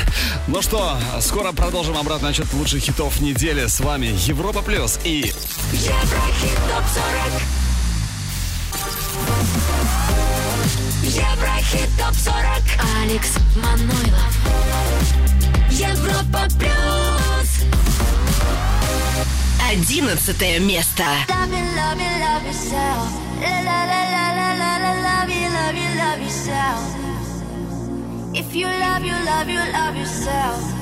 Ну что, скоро продолжим обратный отчет лучших хитов недели. С вами Европа Плюс и... Еврохит Топ 40 Еврохит топ 40 Алекс Манойлов Европа одиннадцатое место. Love you, love you, love yourself. La la la la la la la love you, love you, love yourself. If you love you, love you, love yourself.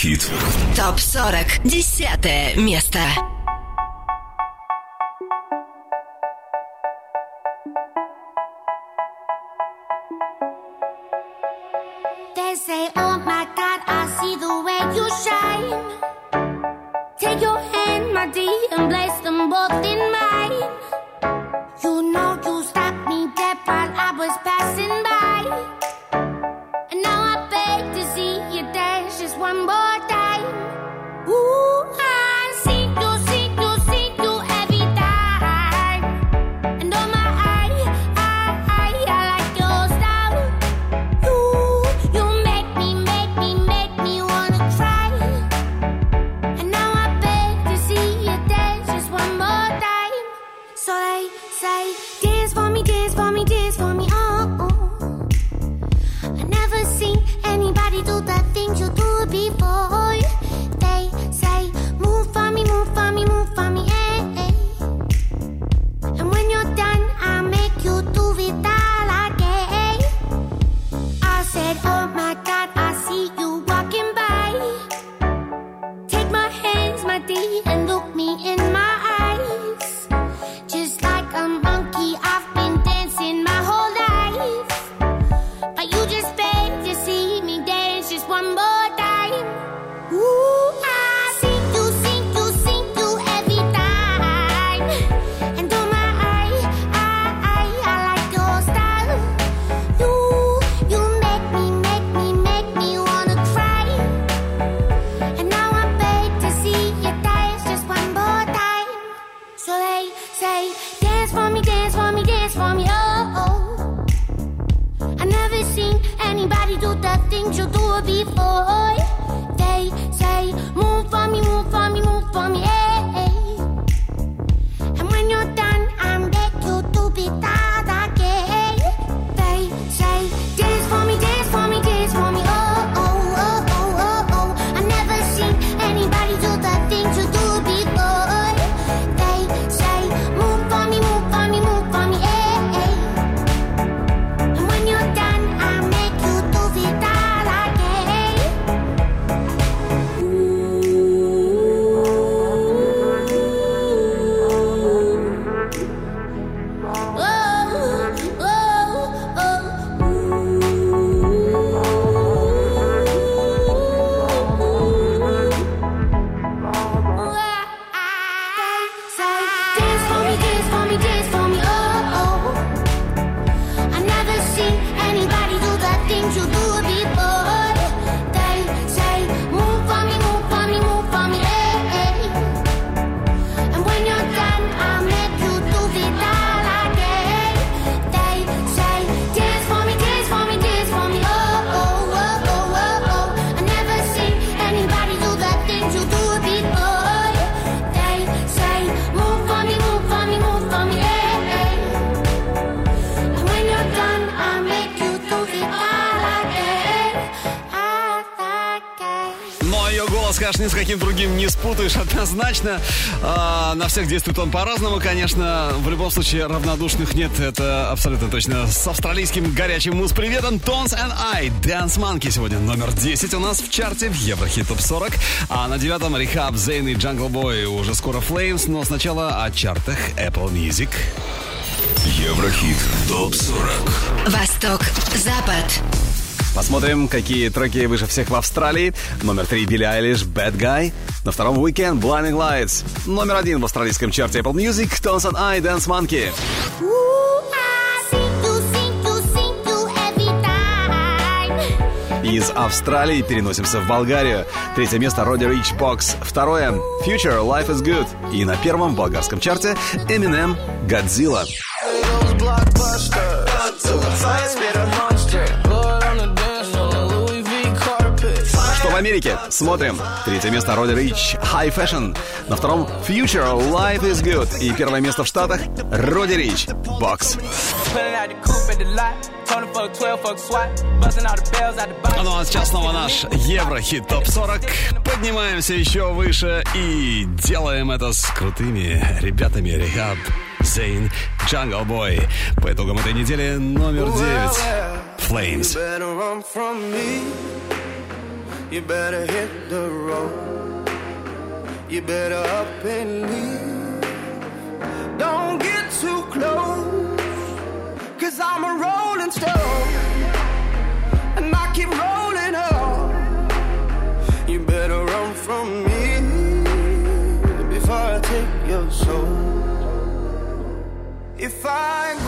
хит. Топ 40. Десятое место. Однозначно. А, на всех действует он по-разному, конечно. В любом случае, равнодушных нет, это абсолютно точно. С австралийским горячим муз-приветом Tones and I, Dance Monkey сегодня номер 10 у нас в чарте в Еврохит Топ 40. А на девятом Рехаб, Зейн и Jungle Boy уже скоро Flames, но сначала о чартах Apple Music. Еврохит ТОП-40 Восток, Запад. Посмотрим, какие треки выше всех в Австралии. Номер три Билли Айлиш, Bad Guy. На втором Weekend, Blinding Lights. Номер один в австралийском чарте Apple Music, and I, Dance Monkey. Из Австралии переносимся в Болгарию. Третье место Роди Рич Бокс. Второе Future Life is Good. И на первом болгарском чарте Eminem Godzilla. Америке? Смотрим. Третье место Роди Рич High Fashion. На втором Future Life is Good. И первое место в Штатах Роди Рич Бокс. Ну а сейчас снова наш Еврохит ТОП-40. Поднимаемся еще выше и делаем это с крутыми ребятами Рехаб, Зейн, Jungle Boy. По итогам этой недели номер 9 Flames. You better hit the road. You better up and leave. Don't get too close. Cause I'm a rolling stone. And I keep rolling up. You better run from me before I take your soul. If I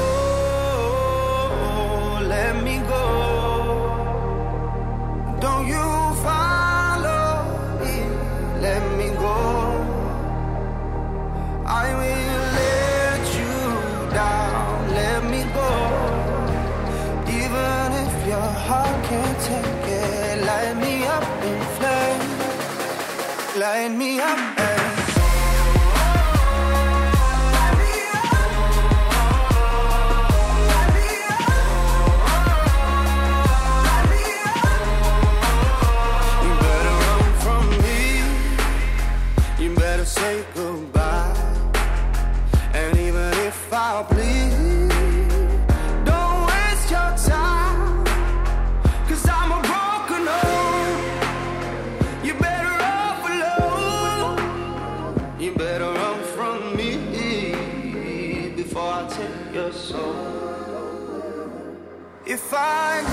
light me up. find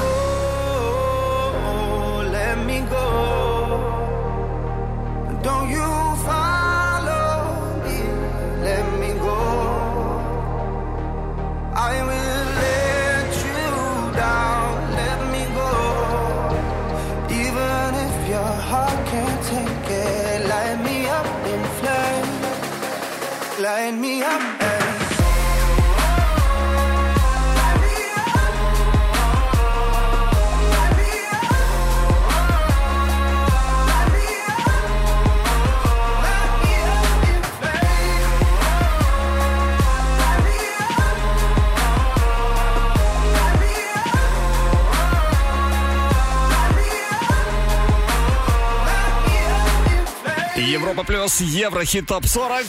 Европа плюс, Еврохит топ 40,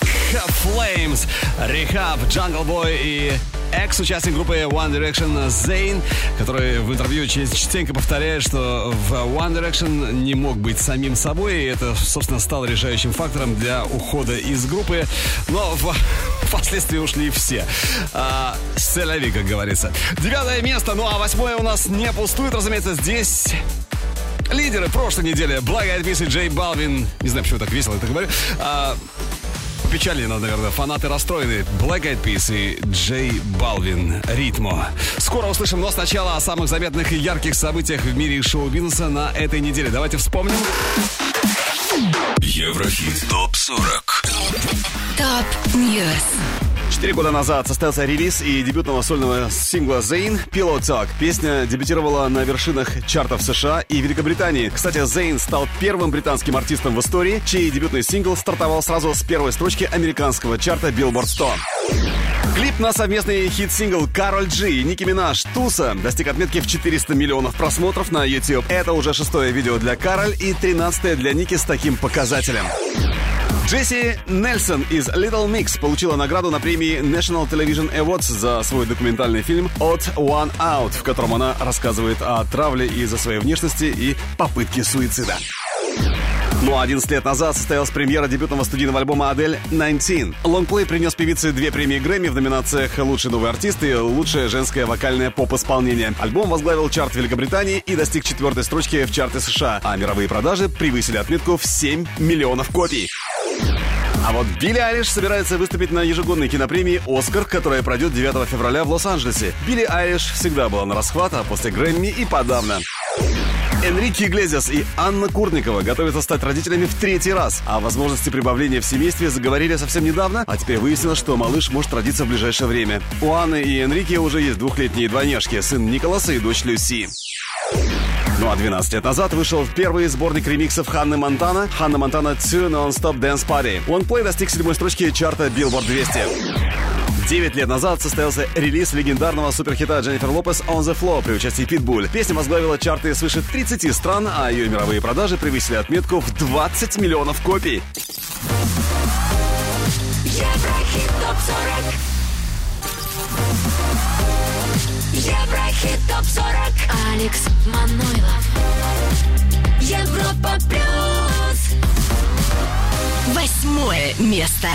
Flames, Rehab, Jungle Boy и экс-участник группы One Direction Zayn, который в интервью частенько повторяет, что в One Direction не мог быть самим собой, и это, собственно, стало решающим фактором для ухода из группы, но в, (laughs) впоследствии ушли все. А, Селяви, как говорится. Девятое место, ну а восьмое у нас не пустует, разумеется, здесь Лидеры прошлой недели Black Eyed Peas и Джей Балвин. Не знаю, почему так весело это говорю. А, Печально, наверное, фанаты расстроены. Black Eyed Peas и Джей Балвин. Ritmo. Скоро услышим, но сначала о самых заметных и ярких событиях в мире шоу-бизнеса на этой неделе. Давайте вспомним. Еврохит ТОП-40 Top News. Четыре года назад состоялся релиз и дебютного сольного сингла Zayn Pillow Talk. Песня дебютировала на вершинах чартов США и Великобритании. Кстати, Zayn стал первым британским артистом в истории, чей дебютный сингл стартовал сразу с первой строчки американского чарта Billboard 100. Клип на совместный хит-сингл Кароль Джи и Ники Минаж «Tusa» достиг отметки в 400 миллионов просмотров на YouTube. Это уже шестое видео для Кароль и тринадцатое для Ники с таким показателем. Джесси Нельсон из Little Mix получила награду на премии National Television Awards за свой документальный фильм «Odd One Out», в котором она рассказывает о травле из-за своей внешности и попытке суицида. Ну а 11 лет назад состоялась премьера дебютного студийного альбома «Адель» «19». Лонгплей принес певице две премии Грэмми в номинациях «Лучший новый артист» и «Лучшее женское вокальное поп-исполнение». Альбом возглавил чарт Великобритании и достиг четвертой строчки в чарте США, а мировые продажи превысили отметку в 7 миллионов копий. А вот Билли Айлиш собирается выступить на ежегодной кинопремии «Оскар», которая пройдет 9 февраля в Лос-Анджелесе. Билли Айлиш всегда была на расхват, а после Грэмми и подавно. Энрике Иглезиас и Анна Курникова готовятся стать родителями в третий раз. О возможности прибавления в семействе заговорили совсем недавно, а теперь выяснилось, что малыш может родиться в ближайшее время. У Анны и Энрике уже есть двухлетние двойняшки, сын Николаса и дочь Люси. Ну а 12 лет назад вышел первый сборник ремиксов Ханны Монтана «Ханна Монтана 2 Non-Stop Dance Party». Лонгплей достиг седьмой строчки чарта Billboard 200. Девять лет назад состоялся релиз легендарного суперхита Дженнифер Лопес «On the Floor» при участии Питбуль. Песня возглавила чарты свыше 30 стран, а ее мировые продажи превысили отметку в 20 миллионов копий. Еврохит ТОП-40 Еврохит ТОП-40 Алекс Манойлов. Европа Плюс Восьмое место.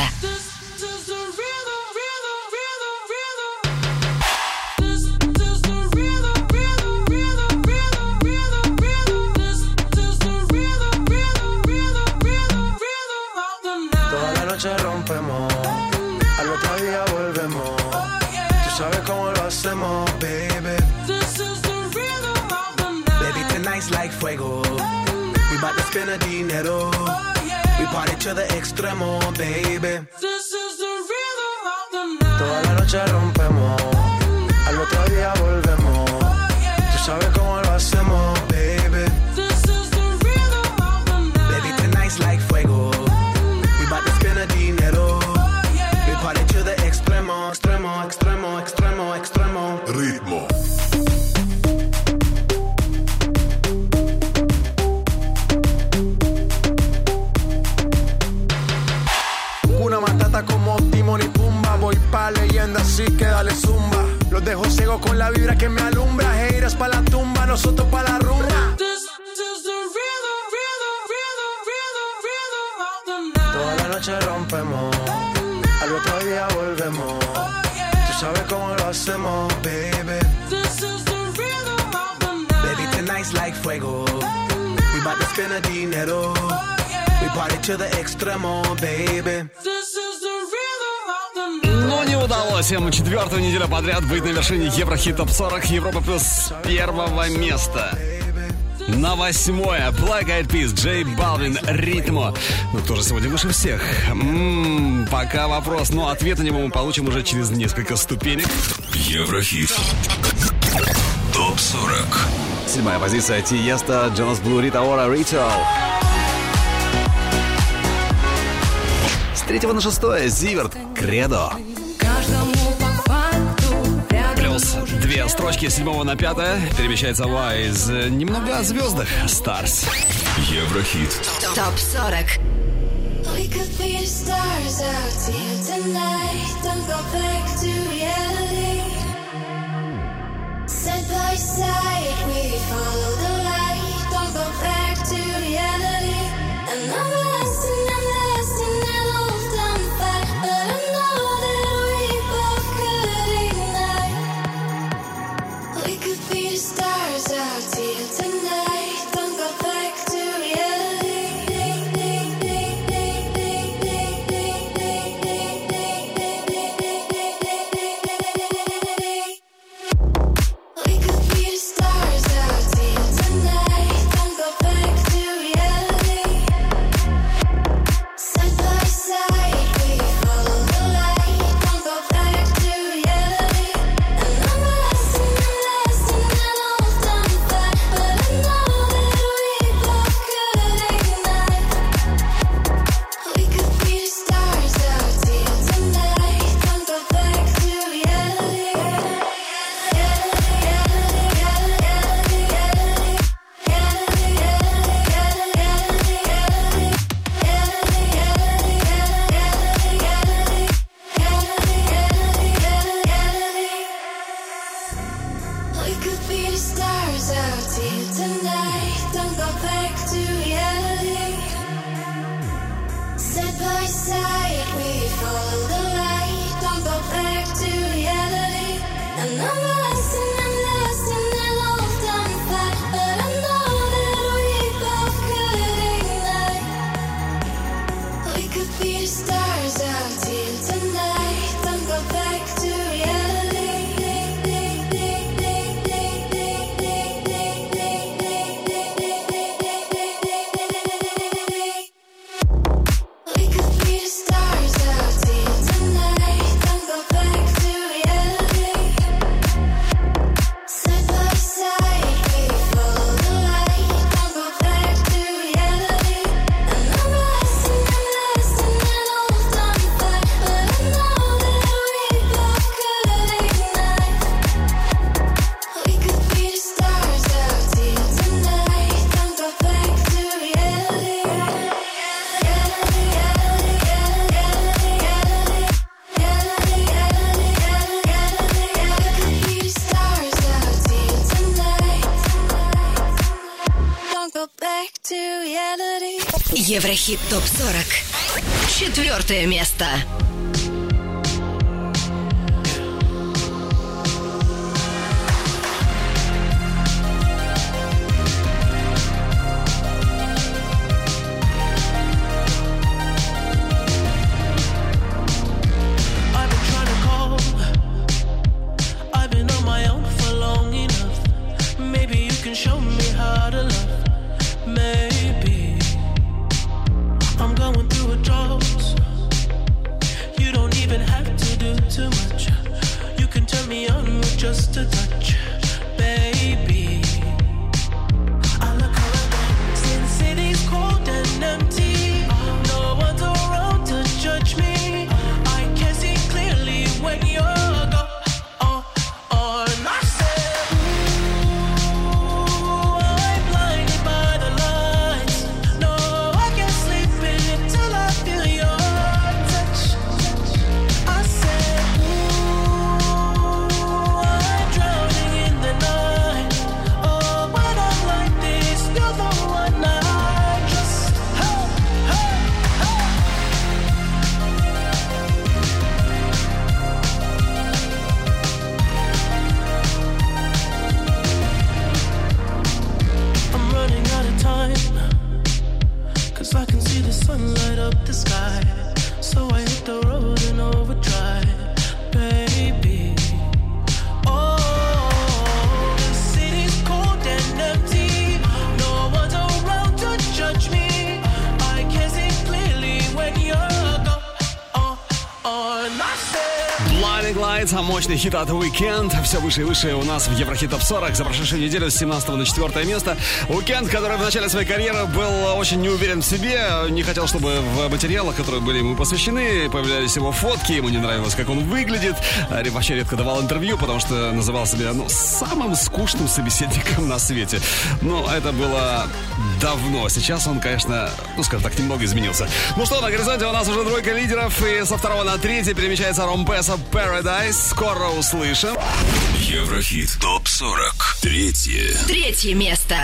spending dinero. Oh, yeah. We party to the extremo, baby. This is the rhythm of the night. Toda la noche rompemos. Oh, Al otro día volvemos. Oh, yeah. Tú sabes dejo ciego con la vibra que me alumbra. Heiras pa' la tumba, nosotros pa' la rumba. Toda la noche rompemos, al otro día volvemos. Tú sabes cómo lo hacemos, baby. Baby, tonight's like fuego. We bout to spend a dinero. We party to the extremo, baby. Удалось им четвертую неделю подряд быть на вершине Еврохит Топ 40 Европа Плюс с первого места. На восьмое Black Eyed Peas, Джей Балвин, Ритмо. Ну кто же сегодня выше всех? М-м, пока вопрос, но ответ на него мы получим уже через несколько ступенек. Еврохит. ТОП-40 Седьмая позиция Тиеста, Джонас Блу, Рита Ора, Ритуал. С третьего на шестое Зиверт, Кредо. две строчки с 7 на 5 перемещается Вайз. Немного о звездах. Старс. Еврохит. Топ 40. We could be the stars out here tonight. Don't go back to reality. Side by side, we follow the light. Don't go back to reality. Another. Мощный хит от Weekend. Все выше и выше у нас в Еврохит Топ 40 за прошедшую неделю с 17 на 4 место. Weekend, который в начале своей карьеры был очень не уверен в себе, не хотел, чтобы в материалах, которые были ему посвящены, появлялись его фотки, ему не нравилось, как он выглядит. А, Вообще редко давал интервью, потому что называл себя ну, самым скучным собеседником на свете. Но это было давно. Сейчас он, конечно, ну, скажем так, немного изменился. Ну что, на горизонте у нас уже тройка лидеров, и со второго на третий перемещается Ромпеса Paradise. Скоро услышим. Еврохит ТОП-40. Третье. Третье место.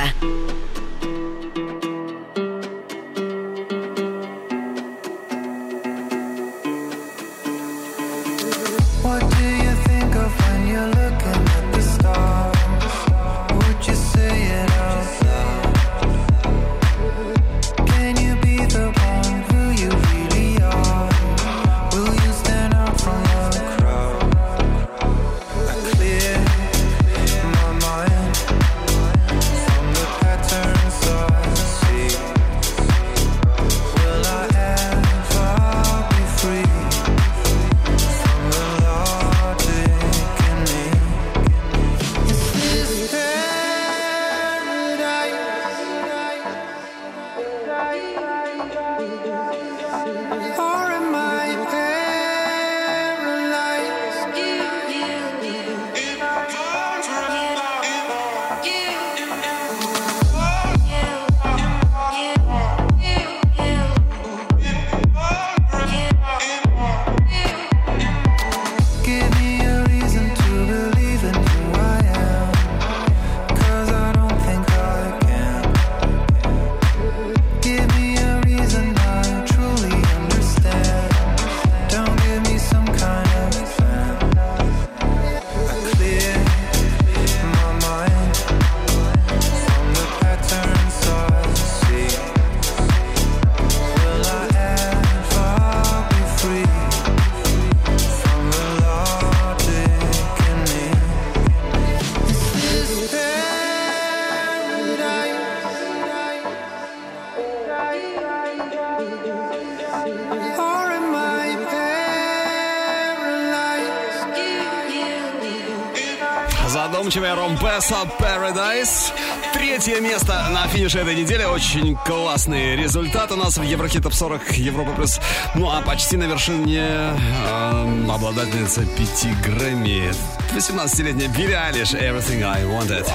Финише этой недели. Очень классный результат у нас в Еврохит Топ 40 Европа Плюс. Ну а почти на вершине э, обладательница 5 Грэмми. 18-летняя Билли Алиш Everything I Wanted.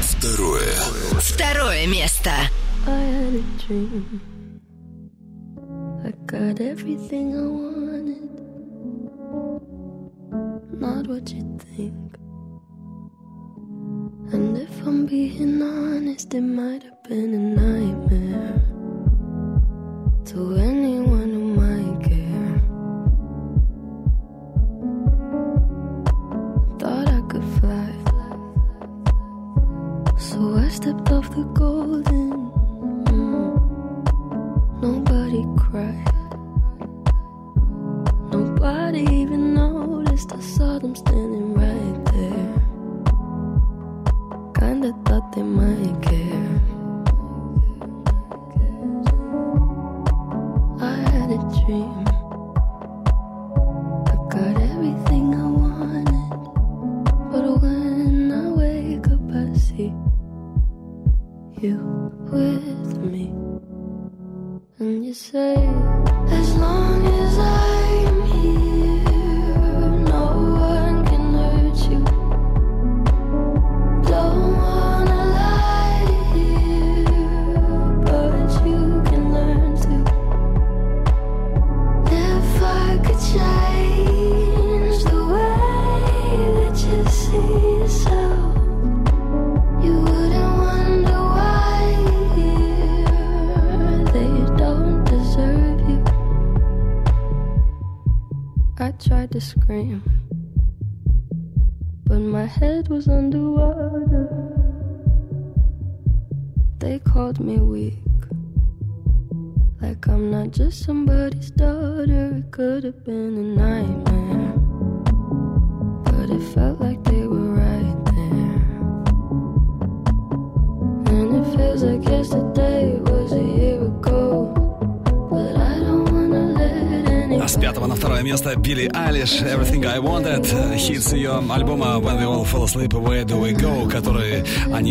Второе. Второе место. I had a dream. I got everything I wanted. cry.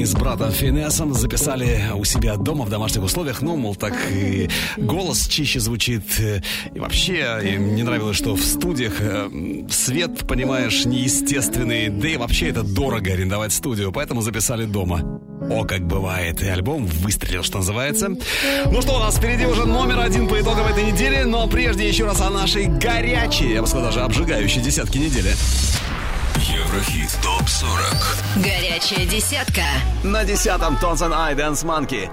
Они с братом Финесом записали у себя дома в домашних условиях. Ну, мол, так и голос чище звучит. И вообще им не нравилось, что в студиях э, свет, понимаешь, неестественный. Да и вообще это дорого арендовать студию, поэтому записали дома. О, как бывает. И альбом выстрелил, что называется. Ну что, у нас впереди уже номер один по итогам этой недели, но прежде еще раз о нашей горячей, я бы сказал, даже обжигающей десятки недели. Еврохит ТОП-40 Горячая десятка. На десятом Tones and I Dance Monkey.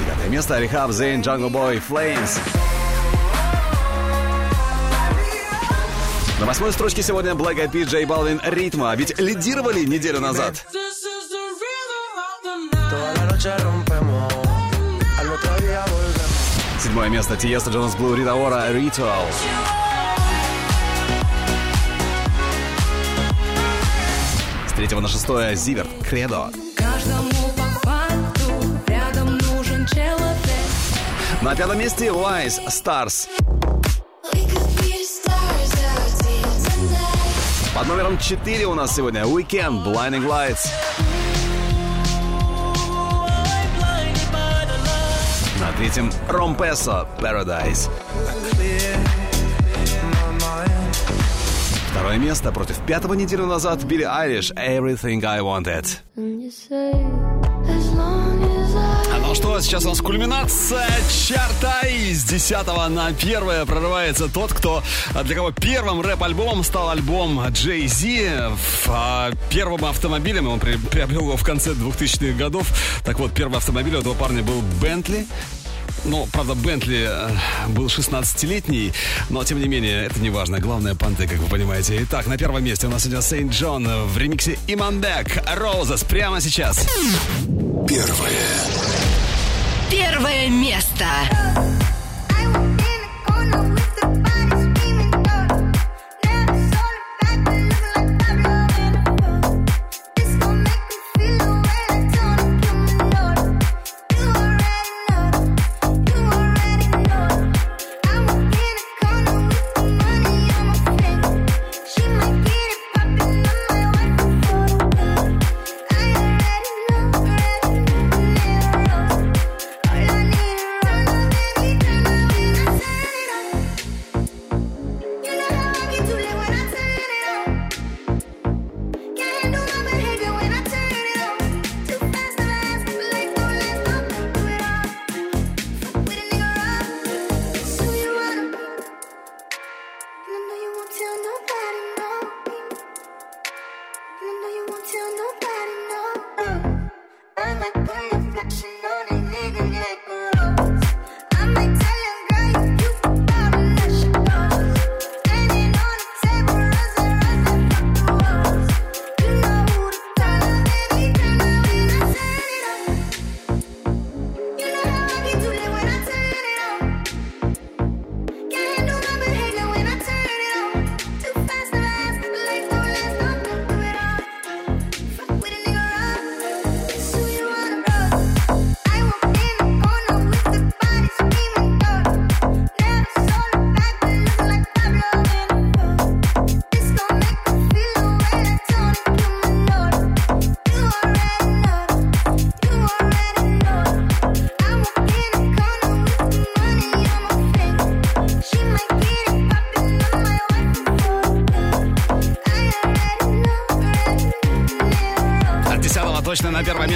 Девятое место R3hab Zayn Jungleboi Flames. На восьмой строчке сегодня Black Eyed Peas, J Balvin, Ritmo. Ведь лидировали неделю назад. Седьмое место Тиеста Джонас Блу Рита Ора Ritual. С третьего на шестое Зиверт Кредо. На пятом месте Wise Stars. Под номером 4 у нас сегодня Weekend Blinding Lights. На третьем Ромпесо Paradise. Второе место против пятого неделю назад Билли Айлиш Everything I Wanted. Ну что, сейчас у нас кульминация чарта. И с 10 на первое прорывается тот, кто для кого первым рэп-альбомом стал альбом Джей Зи. Первым автомобилем, он при- приобрел его в конце 2000-х годов. Так вот, первый автомобиль у этого парня был Бентли. Ну, правда, Бентли э, был 16-летний, но, тем не менее, это не важно. Главное, понты, как вы понимаете. Итак, на первом месте у нас сегодня Saint Jhn в ремиксе Иманбек Roses прямо сейчас. Первое. Первое место.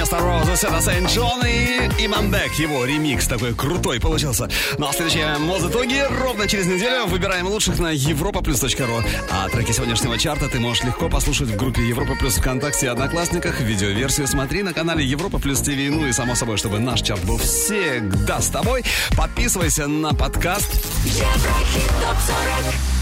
Первое место Роузес это Saint Jhn и Иманбек. Его ремикс такой крутой получился. Ну а следующие муз-итоги ровно через неделю выбираем лучших на europaplus.ru. А треки сегодняшнего чарта ты можешь легко послушать в группе Европа Плюс ВКонтакте и Одноклассниках. Видеоверсию смотри на канале Европа Плюс ТВ. Ну и само собой, чтобы наш чарт был всегда с тобой, подписывайся на подкаст Еврохит топ 40